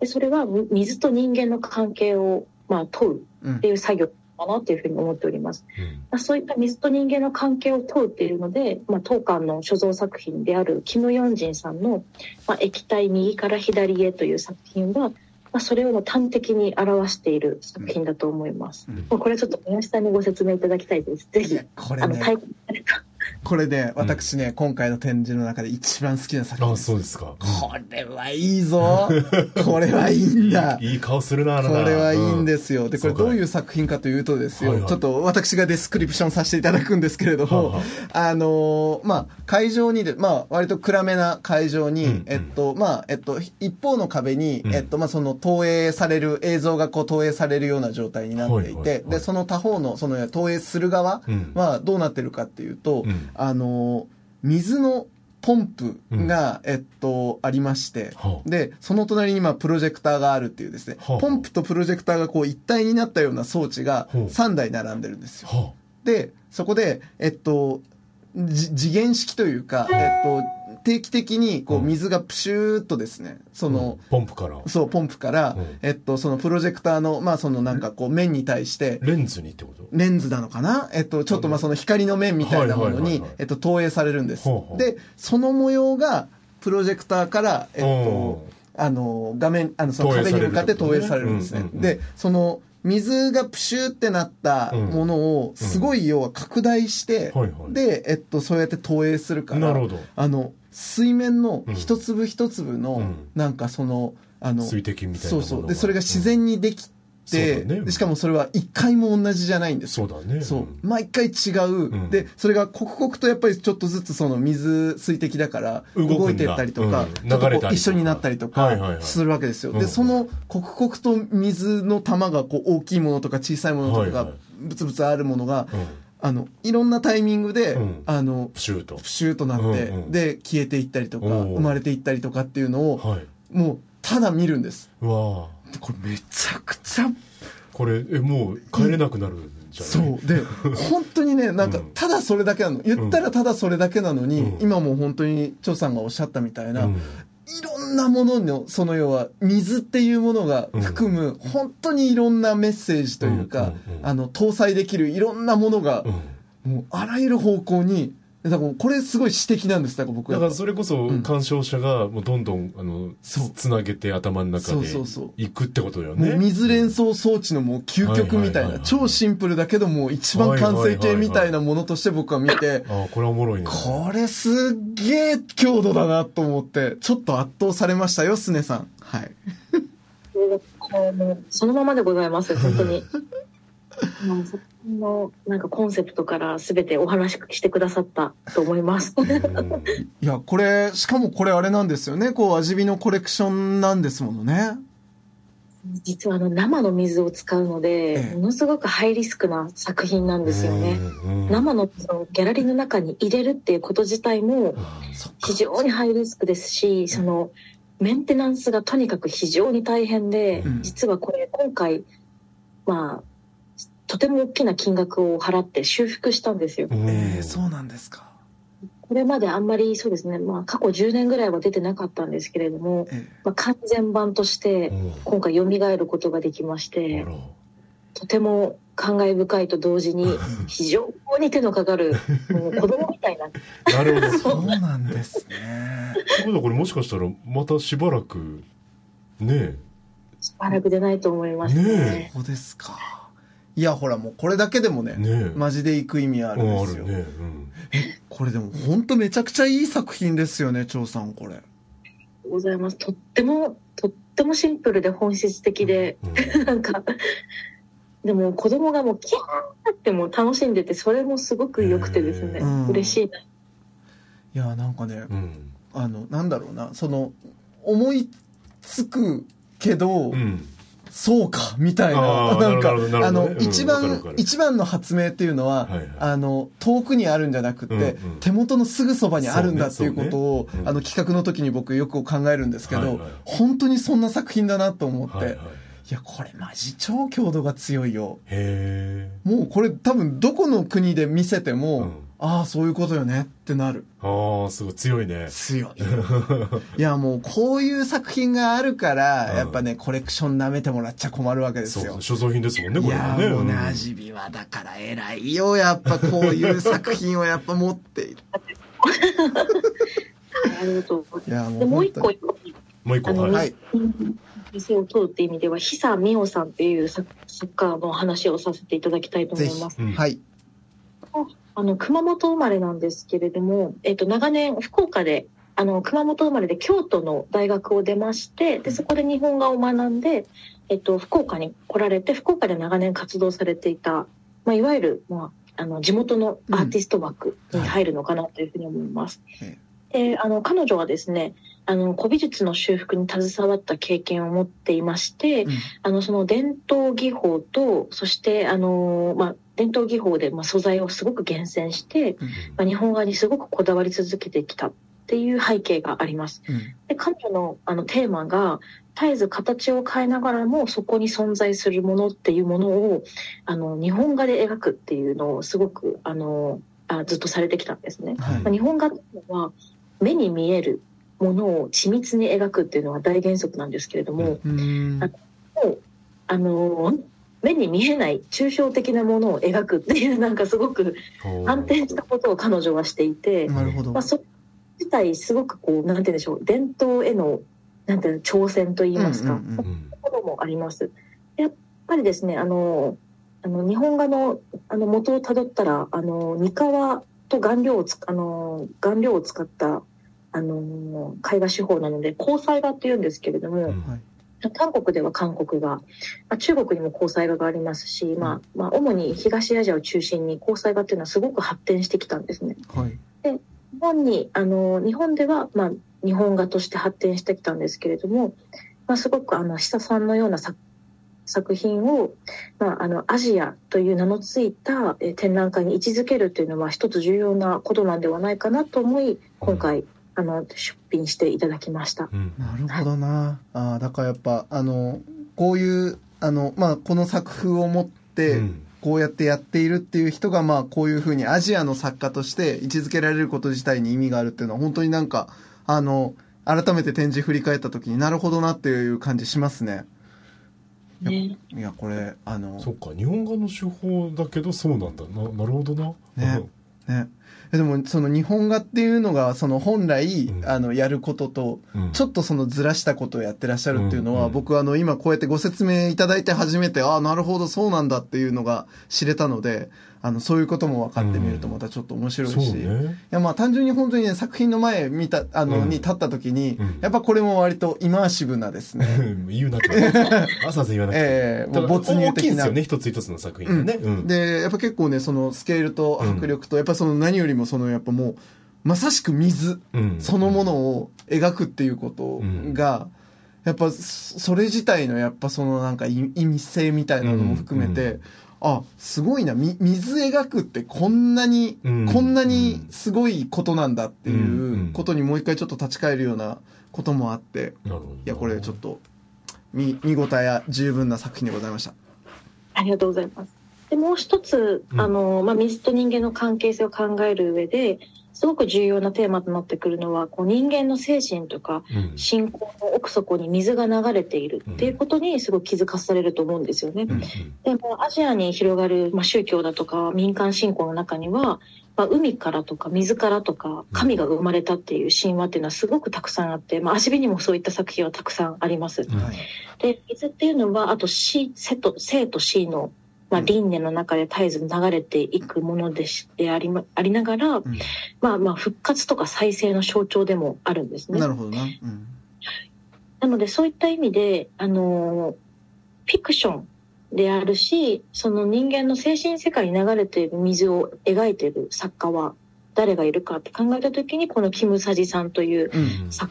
で、それは水と人間の関係を、まあ、問ううんっていう作業かなというふうに思っております。うんまあ、そういった水と人間の関係を問うっていうので、まあ、当館の所蔵作品であるキム・ヨンジンさんの「まあ、液体右から左へ」という作品は、まあ、それを端的に表している作品だと思います。うんもうこれちょっと宮下さんにご説明いただきたいです。ぜひこれあの、ね体験された。(laughs) これね私ね、今回の展示の中で一番好きな作品あです。そうですか。これはいいぞ。(laughs) これはいいんだ。いい顔するなあなれはいいんすですよ。で、これどうい。う作品かというとですよ、はいはい。ちょっと私が description させていただくんですけれども、はいはいあのーまあ、会場にで、まあ、割と暗めな会場に、うんうん。えっと、まあ、えっと、一方の壁に、うん。えっと、まあ、その投影される、映像がこう投影されるような状態になっていはいはいはて、い。で、その他方の、その投影する側うん。はどうなってるかっていうと、うんあのー水のポンプが、えっと、ありまして、はあで、その隣に今プロジェクターがあるっていうですね、はあポンプとプロジェクターがこう一体になったような装置がほう。3台並んでるんですよ。はで、そこで、えっと、じ次元式というか、えっと、定期的にこううん。水がプシューっとですね、そあの、ポンプから。そう、ポンプから、うん。えっと、そのプロジェクターの、まあそのなんかこう面に対して、レンズにってこと？レンズなのかな？えっと、ちょっとまあその光の面みたいなものにえっと、投影されるんです。で、その模様が、プロジェクターから、えっとうん、あの、画面、あの、その壁に向かって投影されるんですね。で、その、水がプシューってなったものを、すごい要は拡大してで、えっと、そうやって投影するから、なるほど。あの、水面の一粒一粒のうん、なんかその、あの、水滴みたいなものが。そうそう。で、それが自然にできて、うん。ね。でしかもそれは一回も同じじゃないんです。よ。そうだね。そう。うん。毎回違う、ん。でそれが刻々とやっぱりちょっとずつその水水滴だから動いてったりとか、うん。ちょっとこう一緒になったりとはいはいはい。かするわけですよ、うん。でその刻々と水の玉がこう大きいものとか小さいものとかがはいはい。ブツブツあるものが、うんあのいろんなタイミングで、うん。あのプシュート。プシューとなって、うんうん。で消えていったりとか生まれていったりとかっていうのをはい。もうただ見るんです。うわこれめちゃくちゃこれえもう帰れなくなるんじゃそない？う。で本当にねなんかうん。ただそれだけなの。言ったらただそれだけなのに、うん。今もう本当に張さんがおっしゃったみたいな、うんいろんなもののその要は水っていうものが含む本当にいろんなメッセージというか、あの搭載できるいろんなものがうん。もうあらゆる方向にだからこれすごい詩的なんです。だから僕。はだからそれこそうん。鑑賞者がもうどんどんあのつつなげて頭の中そうでそうそう。いくってことだよもねう水連想装置のもう究極みたいない超シンプルだけどもう一番完成形みたいなものとして僕は見てああこれはおもろいね。これすっげえ強度だなと思ってちょっと圧倒されましたよすねさん。はい。(laughs) そのままでございます本当に (laughs) のなんかコンセプトから全てお話ししてくださったと思います。うん。いやこれしかもこれあれなんですよね。こう味見のコレクションなんですものね。実はあの生の水を使うので、ええ。ものすごくハイリスクな作品なんですよね、生の水をギャラリーの中に入れるっていうこと自体も非常にハイリスクですしそのメンテナンスがとにかく非常に大変で、うん。実はこれ今回まあとても大きな金額を払って修復したんですよ。うん。ええそうなんですか。これまであんまりそうですね、まあ、過去10年ぐらいは出てなかったんですけれども、えまあ、完全版としてうん。今回蘇ることができましてとても感慨深いと同時に (laughs) 非常に手のかかるもう子供みたいな。(laughs) なるほど。えそうなんですね。ってことはこれもしかしたらまたしばらくね。しばらく出ないと思いますね。ねそうですかいやほらもうこれだけでもねえねえ。マジで行く意味あるんですよ、うんあるね。これでも本当めちゃくちゃいい作品ですよね張さんこれ。ございます。とっても、とってもシンプルで本質的で、うん。(laughs) なんか、でも子供がもうキャーってもう楽しんでて、それもすごく良くてですね、うん。嬉しいな。いやなんかね、うん。あのなんだろうなその思いつくけど、うんそうかみたいな。なんかあの一番一番の発明っていうのは、はいはい。あの遠くにあるんじゃなくって、うんうん。手元のすぐそばにあるんだっていうことを、そうねうん。あの企画の時に僕よく考えるんですけど、はいはい本当にそんな作品だなと思って、いはいはい。やこれマジ超強度が強いよ。もうこれ多分どこの国で見せても、うんああそういうことよねってなる。ああすごい強いね。強い。いやもうこういう作品があるから、うん。やっぱねコレクション舐めてもらっちゃ困るわけですよ。所蔵品ですもんねこいれもねやもうね、ん。味見はだから偉いよ。やっぱこういう作品をやっぱ持っている。ありがとうございいやもます。で、もう一個、もう一個はい。店を通るっていう意味では、久美穂さんっていう作作家の話をさせていただきたいと思います。うんはいあの、熊本生まれなんですけれども、えっと、長年、福岡で、あの、熊本生まれで京都の大学を出まして、で、そこで日本画を学んで、えっと、福岡に来られて、福岡で長年活動されていた、まあ、いわゆる、まあ、あの、地元のアーティスト枠に入るのかなというふうに思います。え。で、あの、彼女はですね、あの、古美術の修復に携わった経験を持っていまして、うん。あの、その伝統技法と、そして、あの、まあ、伝統技法で、まあ、素材をすごく厳選して、まあ、日本画にすごくこだわり続けてきたっていう背景があります。うんで、彼女のあのテーマが、絶えず形を変えながらもそこに存在するものっていうものを、あの、日本画で描くっていうのをすごく、あの、あずっとされてきたんですね。はいまあ日本画っていうのは目に見えるものを緻密に描くっていうのが大原則なんですけれども、うんうーんもうあのー目に見えない抽象的なものを描くっていうなんかすごく安定したことを彼女はしていて、なるほど。まあ、それ自体すごくこうなんて言うんでしょう伝統へのなんていうの挑戦といいますか、うんうんうんそういうところもあります。やっぱりですねあのあの日本画のあの元をたどったらあの二川と顔料をつあの顔料を使ったあの絵画手法なので交彩画っていうんですけれども、うん韓国では韓国画、まあ、中国にも交際画がありますし、まあ、まあ主に東アジアを中心に交際画っていうのはすごく発展してきたんですね。はい。日本にあの日本では、まあ、日本画として発展してきたんですけれども、まあ、すごくあの久さんのような作作品を、まあ、あのアジアという名のついたえー展覧会に位置づけるというのは一つ重要なことなんではないかなと思い。今回、あの出品していただきました。うん。なるほどな。あーだからやっぱあのこういうあの、まあ、この作風を持って、うん。こうやってやっているっていう人が、まあ、こういうふうにアジアの作家として位置づけられること自体に意味があるっていうのは本当になんかあの改めて展示振り返った時になるほどなっていう感じしますね。ね、いやこれあのそっか日本画の手法だけどそうなんだ。ななるほどな。ね。ね。えでもその日本画っていうのがその本来、うん。あのやることとうん。ちょっとそのずらしたことをやってらっしゃるっていうのは、僕あの今こうやってご説明いただいて初めてああなるほどそうなんだっていうのが知れたのであのそういうことも分かってみるとまたちょっと面白いし、そういねやまあ単純に本当にね作品の前見たあの、うん。に立った時に、うん。やっぱこれも割とイマーシブなですね。(laughs) 言うなって朝さん言わなくて。(laughs) ええただもう没入大きいん的なですよね一つ一つの作品がね、うん。でやっぱ結構ねそのスケールと迫力と、やっぱその何よりもそのやっぱもうまさしく水うん。そのものを描くっていうことが、やっぱそそれ自体のやっぱそのなんか意意味性みたいなのも含めて、うんあすごいな。み水描くってこんなに、うん。こんなにすごいことなんだっていうことにもう一回ちょっと立ち返るようなこともあって。いやこれちょっと見見応え十分な作品でございました。ありがとうございます。でもう一つ、うん。あの、まあ、水と人間の関係性を考える上で、すごく重要なテーマとなってくるのは、こう人間の精神とか、うん。信仰の奥底に水が流れているっていうことにすごく気づかされると思うんですよね。うんでもアジアに広がる、まあ、宗教だとか民間信仰の中には、まあ、海からとか水からとか神が生まれたっていう神話っていうのはすごくたくさんあって、まあ、足火にもそういった作品はたくさんあります。で水っていうのはあと死生と生と死の、まあ、うん。輪廻の中で絶えず流れていくものでしでありまありながら、うん。まあ、まあ復活とか再生の象徴でもあるんですね。なるほどな。うん。なのでそういった意味で、あのーフィクションであるしその人間の精神世界に流れている水を描いている作家は誰がいるかって考えた時にこのキム・サジさんという、うん。さ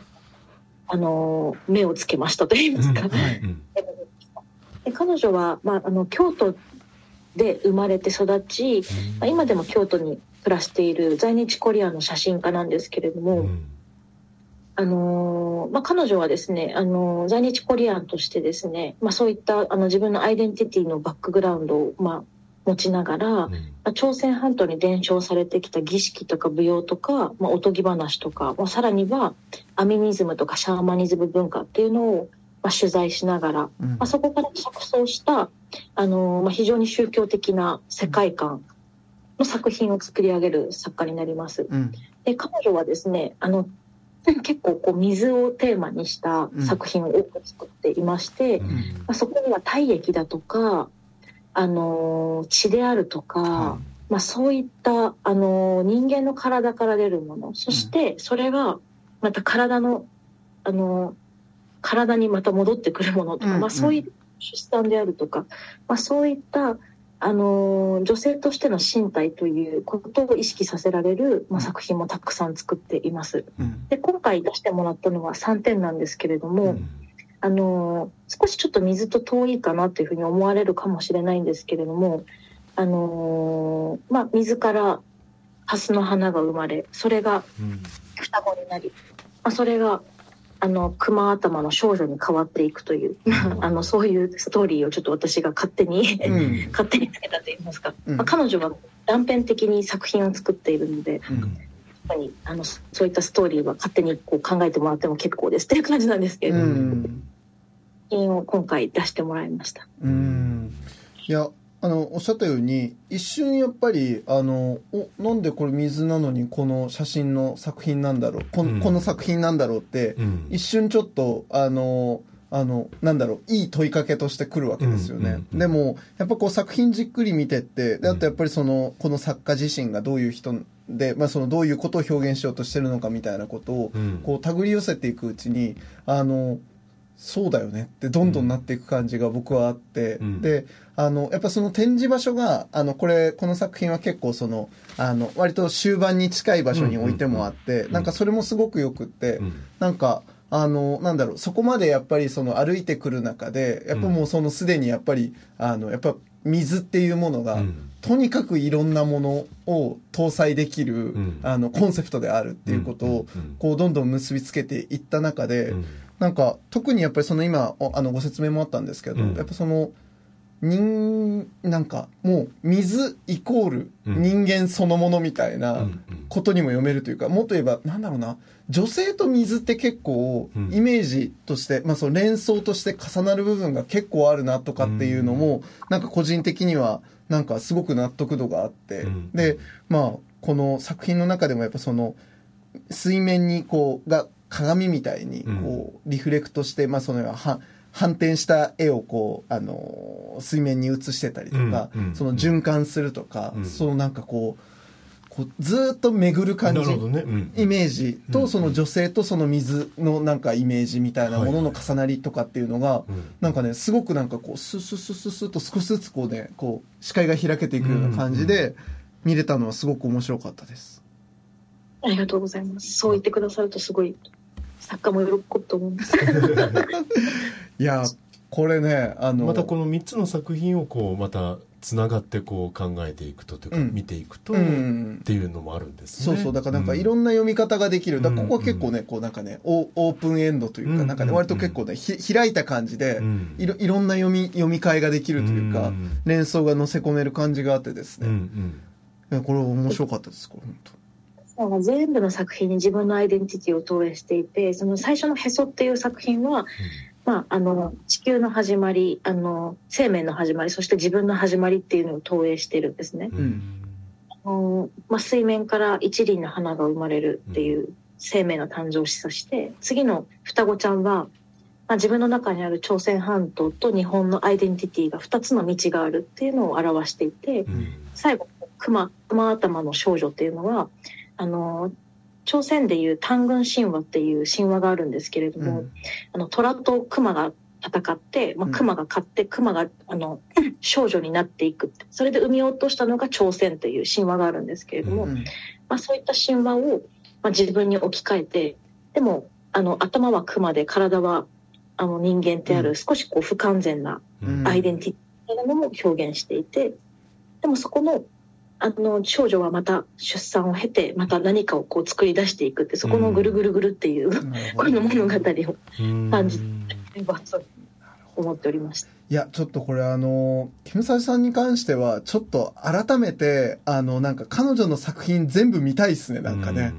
あのー目をつけましたといいますか。うん。はい。うん。(laughs) で彼女は、まあ、あの京都で生まれて育ち、まあ、今でも京都に暮らしている在日コリアンの写真家なんですけれども、うん。あのーまあ、彼女はですね、あのー在日コリアンとしてですね、まあ、そういったあの自分のアイデンティティのバックグラウンドを、まあ、持ちながら、まあ、朝鮮半島に伝承されてきた儀式とか舞踊とか、まあ、おとぎ話とか、まあ、さらにはアミニズムとかシャーマニズム文化っていうのを、まあ、取材しながら、うん。まあ、そこから着想した、あのまあ、非常に宗教的な世界観の作品を作り上げる作家になります。うん。で彼女はですねあの結構こう水をテーマにした作品を多く作っていまして、うん。まあ、そこには体液だとか、あの血であるとか、はまあ、そういった、あの人間の体から出るものそしてそれがまた体の、あの体にまた戻ってくるものとか、うん。まあ、そういう出産であるとか、まあ、そういった、あの女性としての身体ということを意識させられる、まあ、作品もたくさん作っています。うん。で今回出してもらったのは3点なんですけれども、うん。あの少しちょっと水と遠いかなというふうに思われるかもしれないんですけれども、あのまあ、水から蓮の花が生まれそれがうん。双子になり、まあ、それがあの熊頭の少女に変わっていくというあのそういうストーリーをちょっと私が勝手にうん。(laughs) 勝手につけたと言いますか、うん。まあ、彼女は断片的に作品を作っているのでうん。あのそういったストーリーは勝手にこう考えてもらっても結構ですっていう感じなんですけれども。うん。作品を今回出してもらいました。うん。いやあのおっしゃったように一瞬やっぱりあのおなんでこれ水なのにこの写真の作品なんだろうこ,、うん。この作品なんだろうってうん。一瞬ちょっとあのあのなんだろういい問いかけとしてくるわけですよね、うんでもやっぱこう作品じっくり見てってであとやっぱりそのこの作家自身がどういう人で、まあ、そのどういうことを表現しようとしてるのかみたいなことをうん。こう手繰り寄せていくうちにあのそうだよねってどんどんなっていく感じが僕はあって、うん。であのやっぱその展示場所があのこれこの作品は結構そのあの割と終盤に近い場所に置いてもあって、ん。なんかそれもすごくよくって、うん。なんかあの、なんだろう、そこまでやっぱりその歩いてくる中で、やっぱもうそのすでにやっぱり、あの、やっぱ水っていうものが、うん。とにかくいろんなものを搭載できる、ん。あの、コンセプトであるっていうことを、うん。こう、どんどん結びつけていった中で、うんなんか、特にやっぱりその今、おあの、ご説明もあったんですけど、うん。やっぱその、人、なんか、もう、水イコールうん。人間そのものみたいなことにも読めるというか、もっと言えば、なんだろうな、女性と水って結構うん、イメージとして、まあその連想として重なる部分が結構あるなとかっていうのも、なんか個人的には、なんかすごく納得度があって、うん。で、まあ、この作品の中でもやっぱその、水面にこう、が鏡みたいにこう、リフレクトして、まあそのは反転した絵をこう、あのー水面に映してたりとか、うんうんその循環するとか、うん。そのなんかこう、こうずーっと巡る感じ、なるほどね、うんイメージと、うんその女性とその水のなんかイメージみたいなものの重なりとかっていうのが、うん。なんかね、すごくなんかこう、スッスッスッスッスッと少しずつこうね、こう、視界が開けていくような感じで、見れたのはすごく面白かったです。ありがとうございます。そう言ってくださるとすごい作家も喜ぶと思います。(laughs) いや、これね、あの、またこの3つの作品をこうまたつながってこう考えていくとというか、うん。見ていくと、うっん。ていうのもあるんですね。そうそう、だからなんかいろんんな読み方ができる。だここはうん。結構ね、こうなんかね、オオープンエンドというか、うん。なんかね、割と結構ね、ひ開いた感じでう、ん。いろいろんな読み、読み替えができるというか、ん。連想が乗せ込める感じがあってですうんうね。んこれ面白かったです、これ本なんか全部の作品に自分のアイデンティティを投影していて、その最初のへそっていう作品は、まあ、あの、地球の始まり、あの、生命の始まり、そして自分の始まりっていうのを投影してるんですね。うん。あのまあ、水面から一輪の花が生まれるっていう生命の誕生を示唆して、次の双子ちゃんは、まあ、自分の中にある朝鮮半島と日本のアイデンティティが2つの道があるっていうのを表していて、うん。最後熊熊頭の少女っていうのはあの朝鮮でいう単軍神話っていう神話があるんですけれど当。も、あの虎と熊が戦って、まあ、うん。熊が勝って熊があの少女になっていくそれで産み落としたのが朝鮮という神話があるんですけれども、うんまあ、そういった神話を、まあ、自分に置き換えてでもあの頭は熊で体はあの人間ってある、うん。少しこう不完全なうん。アイデンティティみたいなものを表現していて、でもそこの、あの、少女はまた出産を経て、また何かをこう作り出していくって、そこのぐるぐるぐるっていう、なるほどこの物語をうん感じ思っておりました。いや、ちょっとこれあの、キムサジさんに関しては、ちょっと改めて、あの、なんか彼女の作品全部見たいっすね、なんかね。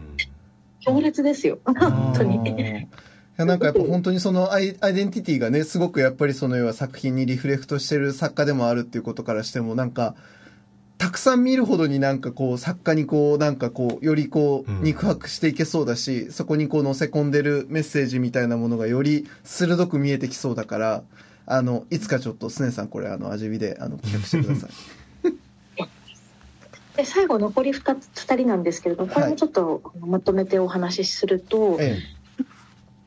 強烈ですよ。本当に。いやなんかやっぱ本当にそのアイアイデンティティがね、すごくやっぱりその要は作品にリフレクトしてる作家でもあるっていうことからしても、なんか、たくさん見るほどになんかこう作家にこうなんかこうよりこうんう肉薄していけそうだし、そこにこう載せ込んでるメッセージみたいなものがより鋭く見えてきそうだから、あの、いつかちょっとスネさんこれあの味見であの企画してください。(laughs) で、最後残り 2, つ2人なんですけれども、これもちょっとまとめてお話しすると、え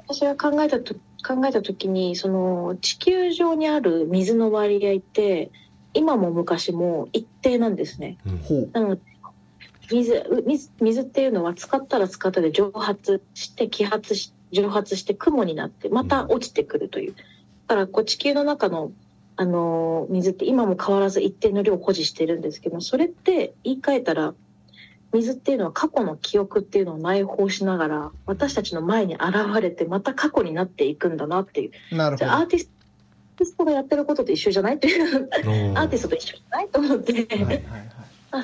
私が考えたと考えた時にその地球上にある水の割合って今も昔も一定なんですね。うんえ、ほう。なので水う水水っていうのは使ったら使ったで蒸発して揮発し蒸発して雲になってまた落ちてくるという。だからこう地球の中のあの水って今も変わらず一定の量を保持してるんですけどそれって言い換えたら水っていうのは過去の記憶っていうのを内包しながら私たちの前に現れてまた過去になっていくんだなっていうなるほど。じゃあアーティストティストがやってることと一緒じゃない？といううんアーティストと一緒じゃない？と思って、はいはい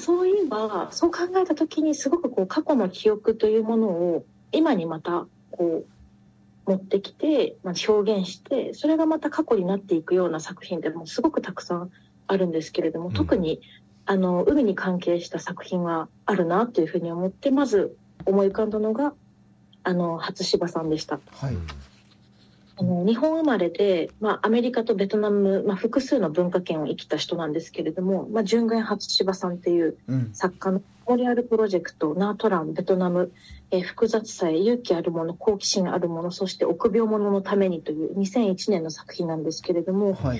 そういえばそう考えた時にすごくこう過去の記憶というものを今にまたこう持ってきて、まあ、表現してそれがまた過去になっていくような作品でもすごくたくさんあるんですけれども、うん。特にあの海に関係した作品はあるなというふうに思ってまず思い浮かんだのがあの初芝さんでした。はい。あの日本生まれで、まあ、アメリカとベトナム、まあ、複数の文化圏を生きた人なんですけれども、まあ、純元初芝さんっていううん。作家のモリアルプロジェクト、ナートラン、ベトナム、えー複雑さへ勇気あるもの、好奇心あるもの、そして臆病者のためにという2001年の作品なんですけれども、はい。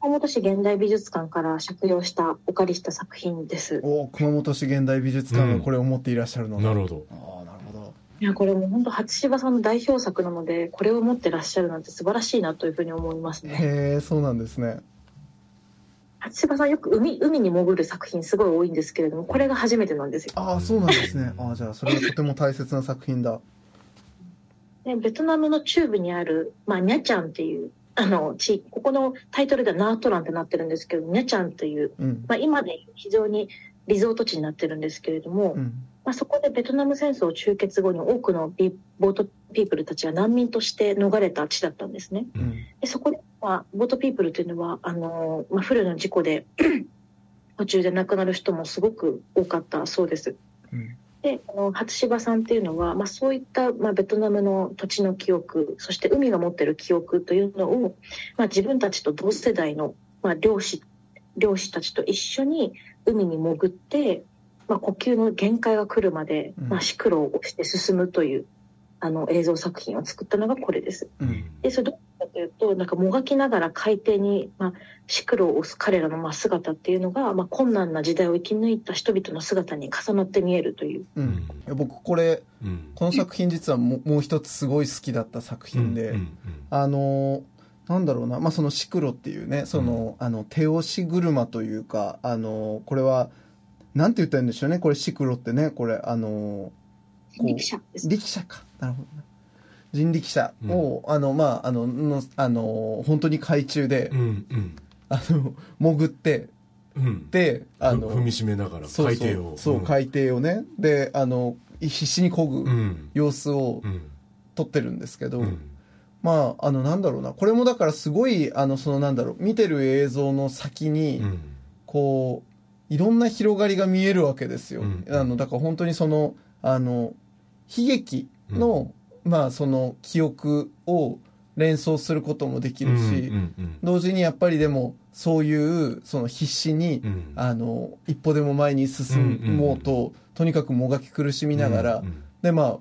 熊本市現代美術館から借用した、お借りした作品です。お熊本市現代美術館がこれを持っていらっしゃるのがなるほどああなるほどいやこれもう本当初芝さんの代表作なのでこれを持ってらっしゃるなんて素晴らしいなというふうに思いますね。へえそうなんですね。初芝さんよく海海に潜る作品すごい多いんですけれどもこれが初めてなんですよ。ああそうなんですね。ああじゃあそれはとても大切な作品だ。でベトナムの中部にある、まあ、ニャチャンっていうあの地域ここのタイトルではナートランってなってるんですけどニャチャンという、うん。まあ、今で非常にリゾート地になってるんですけれども、うんまあ、そこでベトナム戦争終結後に多くのビボートピープルたちが難民として逃れた地だったんですね。うんでそこで、まあ、ボートピープルというのはあの、まあ、不慮の事故で (clears throat) 途中で亡くなる人もすごく多かったそうです。うんであの初芝さんっていうのは、まあ、そういった、まあ、ベトナムの土地の記憶そして海が持ってる記憶というのを、まあ、自分たちと同世代の、まあ、漁師漁師たちと一緒に海に潜って、まあ、呼吸の限界が来るまで、うん。まあ、シクロを押して進むというあの映像作品を作ったのがこれです。うん。でそれどうかというとなんかもがきながら海底に、まあ、シクロを押す彼らのまあ姿っていうのが、まあ、困難な時代を生き抜いた人々の姿に重なって見えるという。うん。いや僕これうん。この作品実はもうもう一つすごい好きだった作品で、うん。あのなんだろうな、まあ、そのシクロっていうねその、あの手押し車というかあのこれはなんて言ったらいいんでしょうね。これシクロってね。これあのこう力車です。力車か。なるほどね人力車を、あのまああののあの本当に海中で、うんうん。あの潜ってうん。であのふ踏みしめながら海底を。そうそう海底をね。であの必死に漕ぐうん。様子をうん。撮ってるんですけど、うん。まああのなんだろうな。これもだからすごいあのそのなんだろう。見てる映像の先に、うん。こういろんな広がりが見えるわけですよ、うん。あのだから本当にそのあの悲劇の、まあその記憶を連想することもできるし、うんうん同時にやっぱりでもそういうその必死に、うん。うんあの一歩でも前に進もうと、とにかくもがき苦しみながら、うんうん。でまあ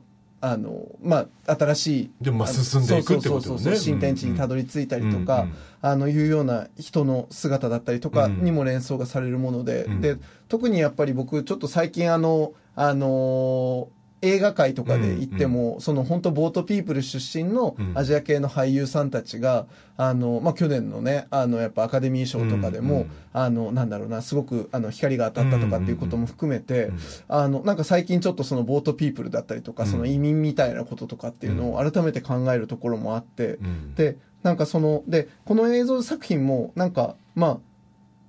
あのまあ新しいでもまあ進んでいくってことそうそうそうそうよね新天地にたどり着いたりとか、うんうんあのいうような人の姿だったりとかにも連想がされるもので、うん。で特にやっぱり僕ちょっと最近あのあの映画界とかで行っても、その本当ボートピープル出身のうん。アジア系の俳優さんたちが、あのまあ、去年のねあのやっぱアカデミー賞とかでも、うん。うんあのなんだろうなすごくあの光が当たったとかっていうことも含めて、うん。あのなんか最近ちょっとそのボートピープルだったりとか、うん。その移民みたいなこととかっていうのを改めて考えるところもあって、うん。でなんかそのでこの映像作品もなんかまあ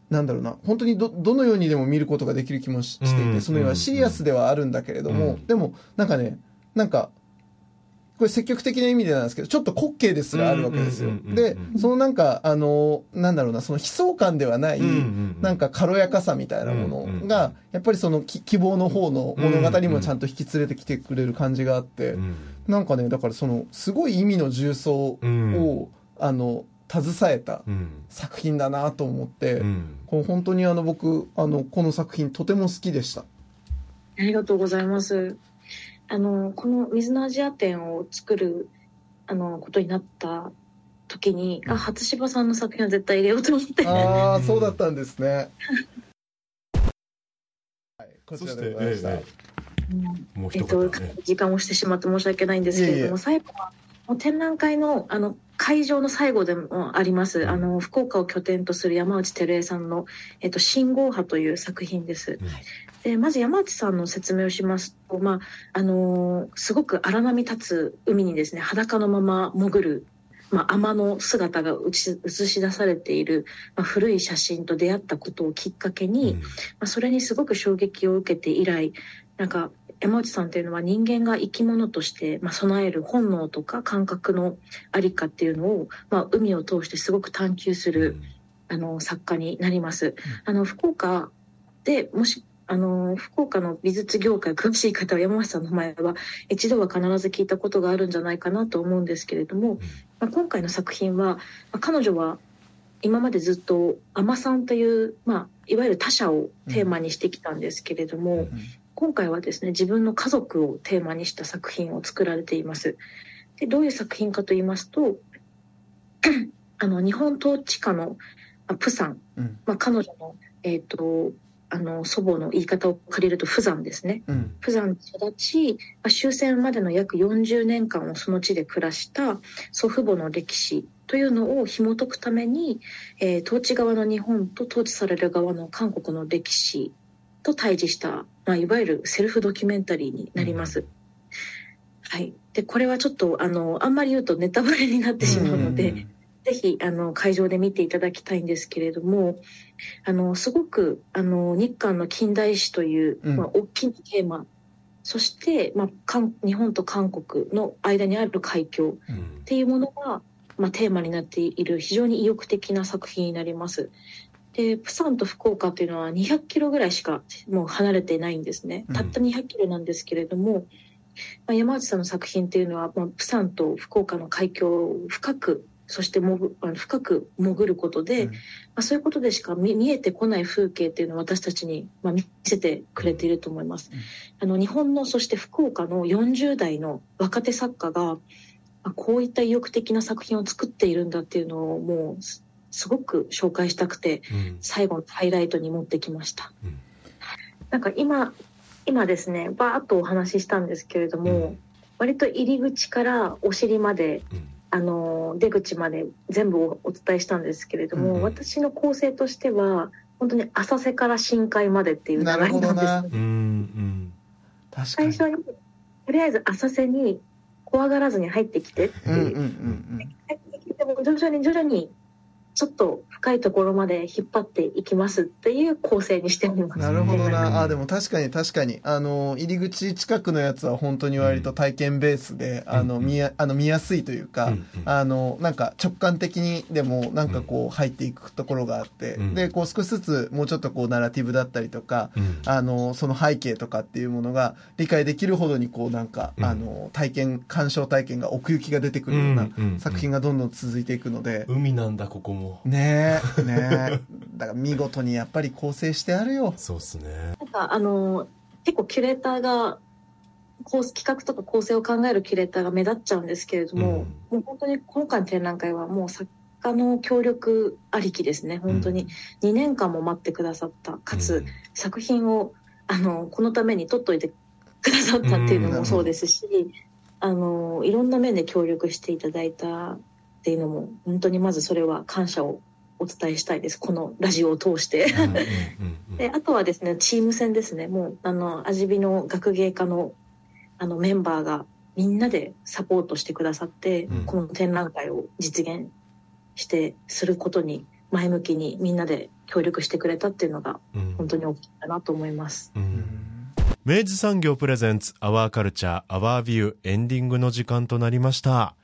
なんだろうな本当にどどのようにでも見ることができる気もししていて、うん。その要はシリアスではあるんだけれども、うん。でもなんかねなんかこれ積極的な意味でなんですけどちょっと滑稽ですらあるわけですよ。でそのなんかあのなんだろうなその悲壮感ではない、なんか軽やかさみたいなものが、やっぱりそのき希望の方の物語にもちゃんと引き連れてきてくれる感じがあって、うん。なんかねだからそのすごい意味の重層を、うん。あの携えたうん作品だなと思って、うんこう本当にあの僕あのこの作品とても好きでした。ありがとうございます。あのこの水のアジア展を作るあのことになった時に、あ初芝さんの作品は絶対入れようと思って。ああそうだったんですね。はい、こちらそしてでございました。ええもうえっと時間をしてしまって申し訳ないんですけれども、いえいえ最後はもう展覧会のあの会場の最後でもあります、あの福岡を拠点とする山内照江さんの「えっと、信号波」という作品です。でまず山内さんの説明をしますと、まああのーすごく荒波立つ海にですね裸のまま潜る、まあ、海の姿が映し映し出されている、まあ、古い写真と出会ったことをきっかけに、まあ、それにすごく衝撃を受けて以来なんか山内さんっていうのは人間が生き物として、まあ、備える本能とか感覚のありかっていうのを、まあ、海を通してすごく探求する、あの作家になります。あの福岡でもしあの福岡の美術業界詳しい方は山内さんの名前は一度は必ず聞いたことがあるんじゃないかなと思うんですけれども、まあ、今回の作品は、まあ、彼女は今までずっと「海女さん」という、まあ、いわゆる他者をテーマにしてきたんですけれども、うん今回はですね自分の家族をテーマにした作品を作られています。でどういう作品かと言いますと (coughs) あの日本統治下のあプサン、うんまあ、彼女の、えー、とああの祖母の言い方を借りると、釜山ですね。うん釜山で育ち、まあ終戦までの約40年間をその地で暮らした祖父母の歴史というのを紐解くために、えー統治側の日本と統治される側の韓国の歴史と対峙した、まあ、いわゆるセルフドキュメンタリーになります。はい。で、これはちょっと、あの、あんまり言うとネタバレになってしまうので、うんぜひ、あの、会場で見ていただきたいんですけれども、あの、すごく、あの、日韓の近代史という、うんまあ、大きなテーマ、そして、まあ、韓日本と韓国の間にある海峡うんっていうものが、まあ、テーマになっている非常に意欲的な作品になります。で、プサンと福岡というのは200キロぐらいしかもう離れていないんですね。たった200キロなんですけれども、まあ、山内さんの作品っていうのは、まあ、プサンと福岡の海峡を深く、そしてもぐあの深く潜ることで、うんまあ、そういうことでしか見見えてこない風景っていうのを私たちに、まあ、見せてくれていると思います。うんあの日本のそして福岡の40代の若手作家があこういった意欲的な作品を作っているんだっていうのをもうすすごく紹介したくてうん。最後のハイライトに持ってきました。うん。なんか今今ですねバーッとお話ししたんですけれども、うん。割と入り口からお尻までうん。あの出口まで全部をお伝えしたんですけれども、うん私の構成としては本当に浅瀬から深海までっていう流れな。んですなるほどなね。うんうん。確かに。最初にとりあえず浅瀬に怖がらずに入ってきてっていう、うんうんうん。入ってきても徐々に徐々にちょっと深いところまで引っ張っていきますっていう構成にしております。うんなるほどうん。なあでも確かに確かに。あの入り口近くのやつは本当に割と体験ベースで、あのうん。見やあの見やすいというか、うんうん。あのなんか直感的にでもなんかこう入っていくところがあって、うん。でこう少しずつもうちょっとこうナラティブだったりとか、うん。あのその背景とかっていうものが理解できるほどにこうなんか、うん。あの体験鑑賞体験が奥行きが出てくるような作品がどんどん続いていくので、海なんだここもねえねえ。だから見事にやっぱり構成してあるよ。そうっすね。なんかあの結構キュレーターがこう企画とか構成を考えるキュレーターが目立っちゃうんですけれども、もう本当に今回の展覧会はもう作家の協力ありきですね本当に。2年間も待ってくださったかつ、作品をあのこのために撮っといてくださったっていうのもそうですし、あのいろんな面で協力していただいたっていうのも本当にまずそれは感謝をお伝えしたいです。このラジオを通して。うんうんうんうん。であとはですねチーム戦ですね。もうあの味見の学芸家のあのメンバーがみんなでサポートしてくださって、うん。この展覧会を実現してすることに前向きにみんなで協力してくれたっていうのがうん。本当に大きいかなと思います。うん。明治産業 presents our culture, our view エンディングの時間となりました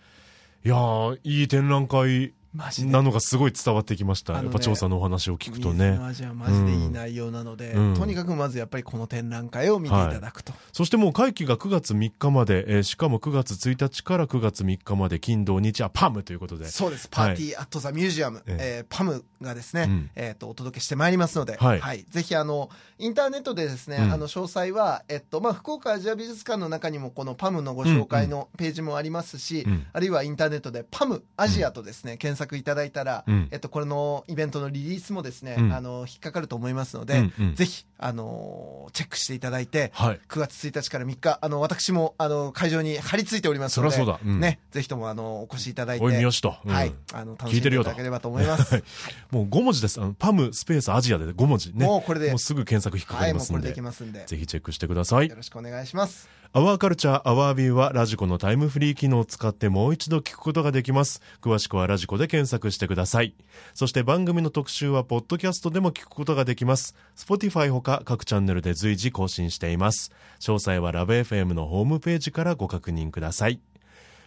いやーいい展覧会なのがすごい伝わってきました、ねやっぱ調査のお話を聞くと水ねの味はマジでいい内容なので、うん。とにかくまずやっぱりこの展覧会を見ていただくと、そしてもう会期が9月3日まで、えーしかも9月1日から9月3日まで金土日はパムということで。そうです。 Party at the Museum、ええ。ーパムがですね、うん。えー、とお届けしてまいりますので、はい。ぜひあのインターネットでですね、うん。あの詳細は、えっとまあ、福岡アジア美術館の中にもこのパムのご紹介のページもありますし、うん。あるいはインターネットでパムアジアとですね、検索いただいたら、うん。えっと、これのイベントのリリースもですね、うん。あの引っかかると思いますので、うんうん。ぜひあのチェックしていただいて、はい。9月1日から3日、あの、私も、あの、会場に張り付いておりますので、そそうだ。うん。ね、ぜひとも、あの、お越しいただいて、おい三好と、うん。はい、あの、楽しんで聞いただければと思います。(laughs) もう5文字です。あのパムスペースアジアで5文字。ね。もうこれでもうすぐ検索引っかかはい、りますで,、もうんこれできますんで、ぜひチェックしてください。よろしくお願いします。アワーカルチャーアワービューはラジコのタイムフリー機能を使ってもう一度聞くことができます。詳しくはラジコで検索してください。そして番組の特集はポッドキャストでも聞くことができます。Spotify ほか各チャンネルで随時更新しています。詳細はラブ FM のホームページからご確認ください。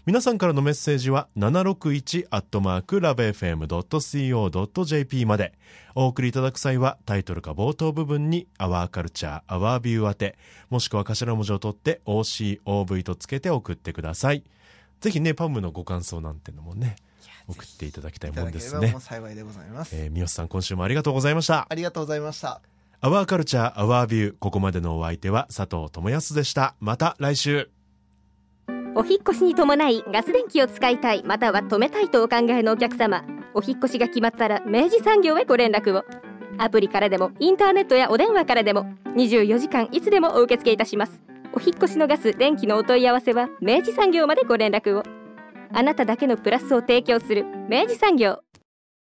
皆さんからのメッセージは761アットマークラブ FM.co.jp まで。お送りいただく際はタイトルか冒頭部分にアワーカルチャーアワービュー宛てもしくは頭文字を取って OCOV とつけて送ってください。ぜひねパムのご感想なんてのもね送っていただきたいもんですね。幸いでございます。えー、三好さん今週もありがとうございました。ありがとうございました。アワーカルチャーアワービューここまでのお相手は佐藤智康でした。また来週お引越しに伴いガス電気を使いたいまたは止めたいとお考えのお客様。お引越しが決まったら明治産業へご連絡を。アプリからでもインターネットやお電話からでも24時間いつでもお受け付けいたします。お引越しのガス電気のお問い合わせは明治産業までご連絡を。あなただけのプラスを提供する明治産業。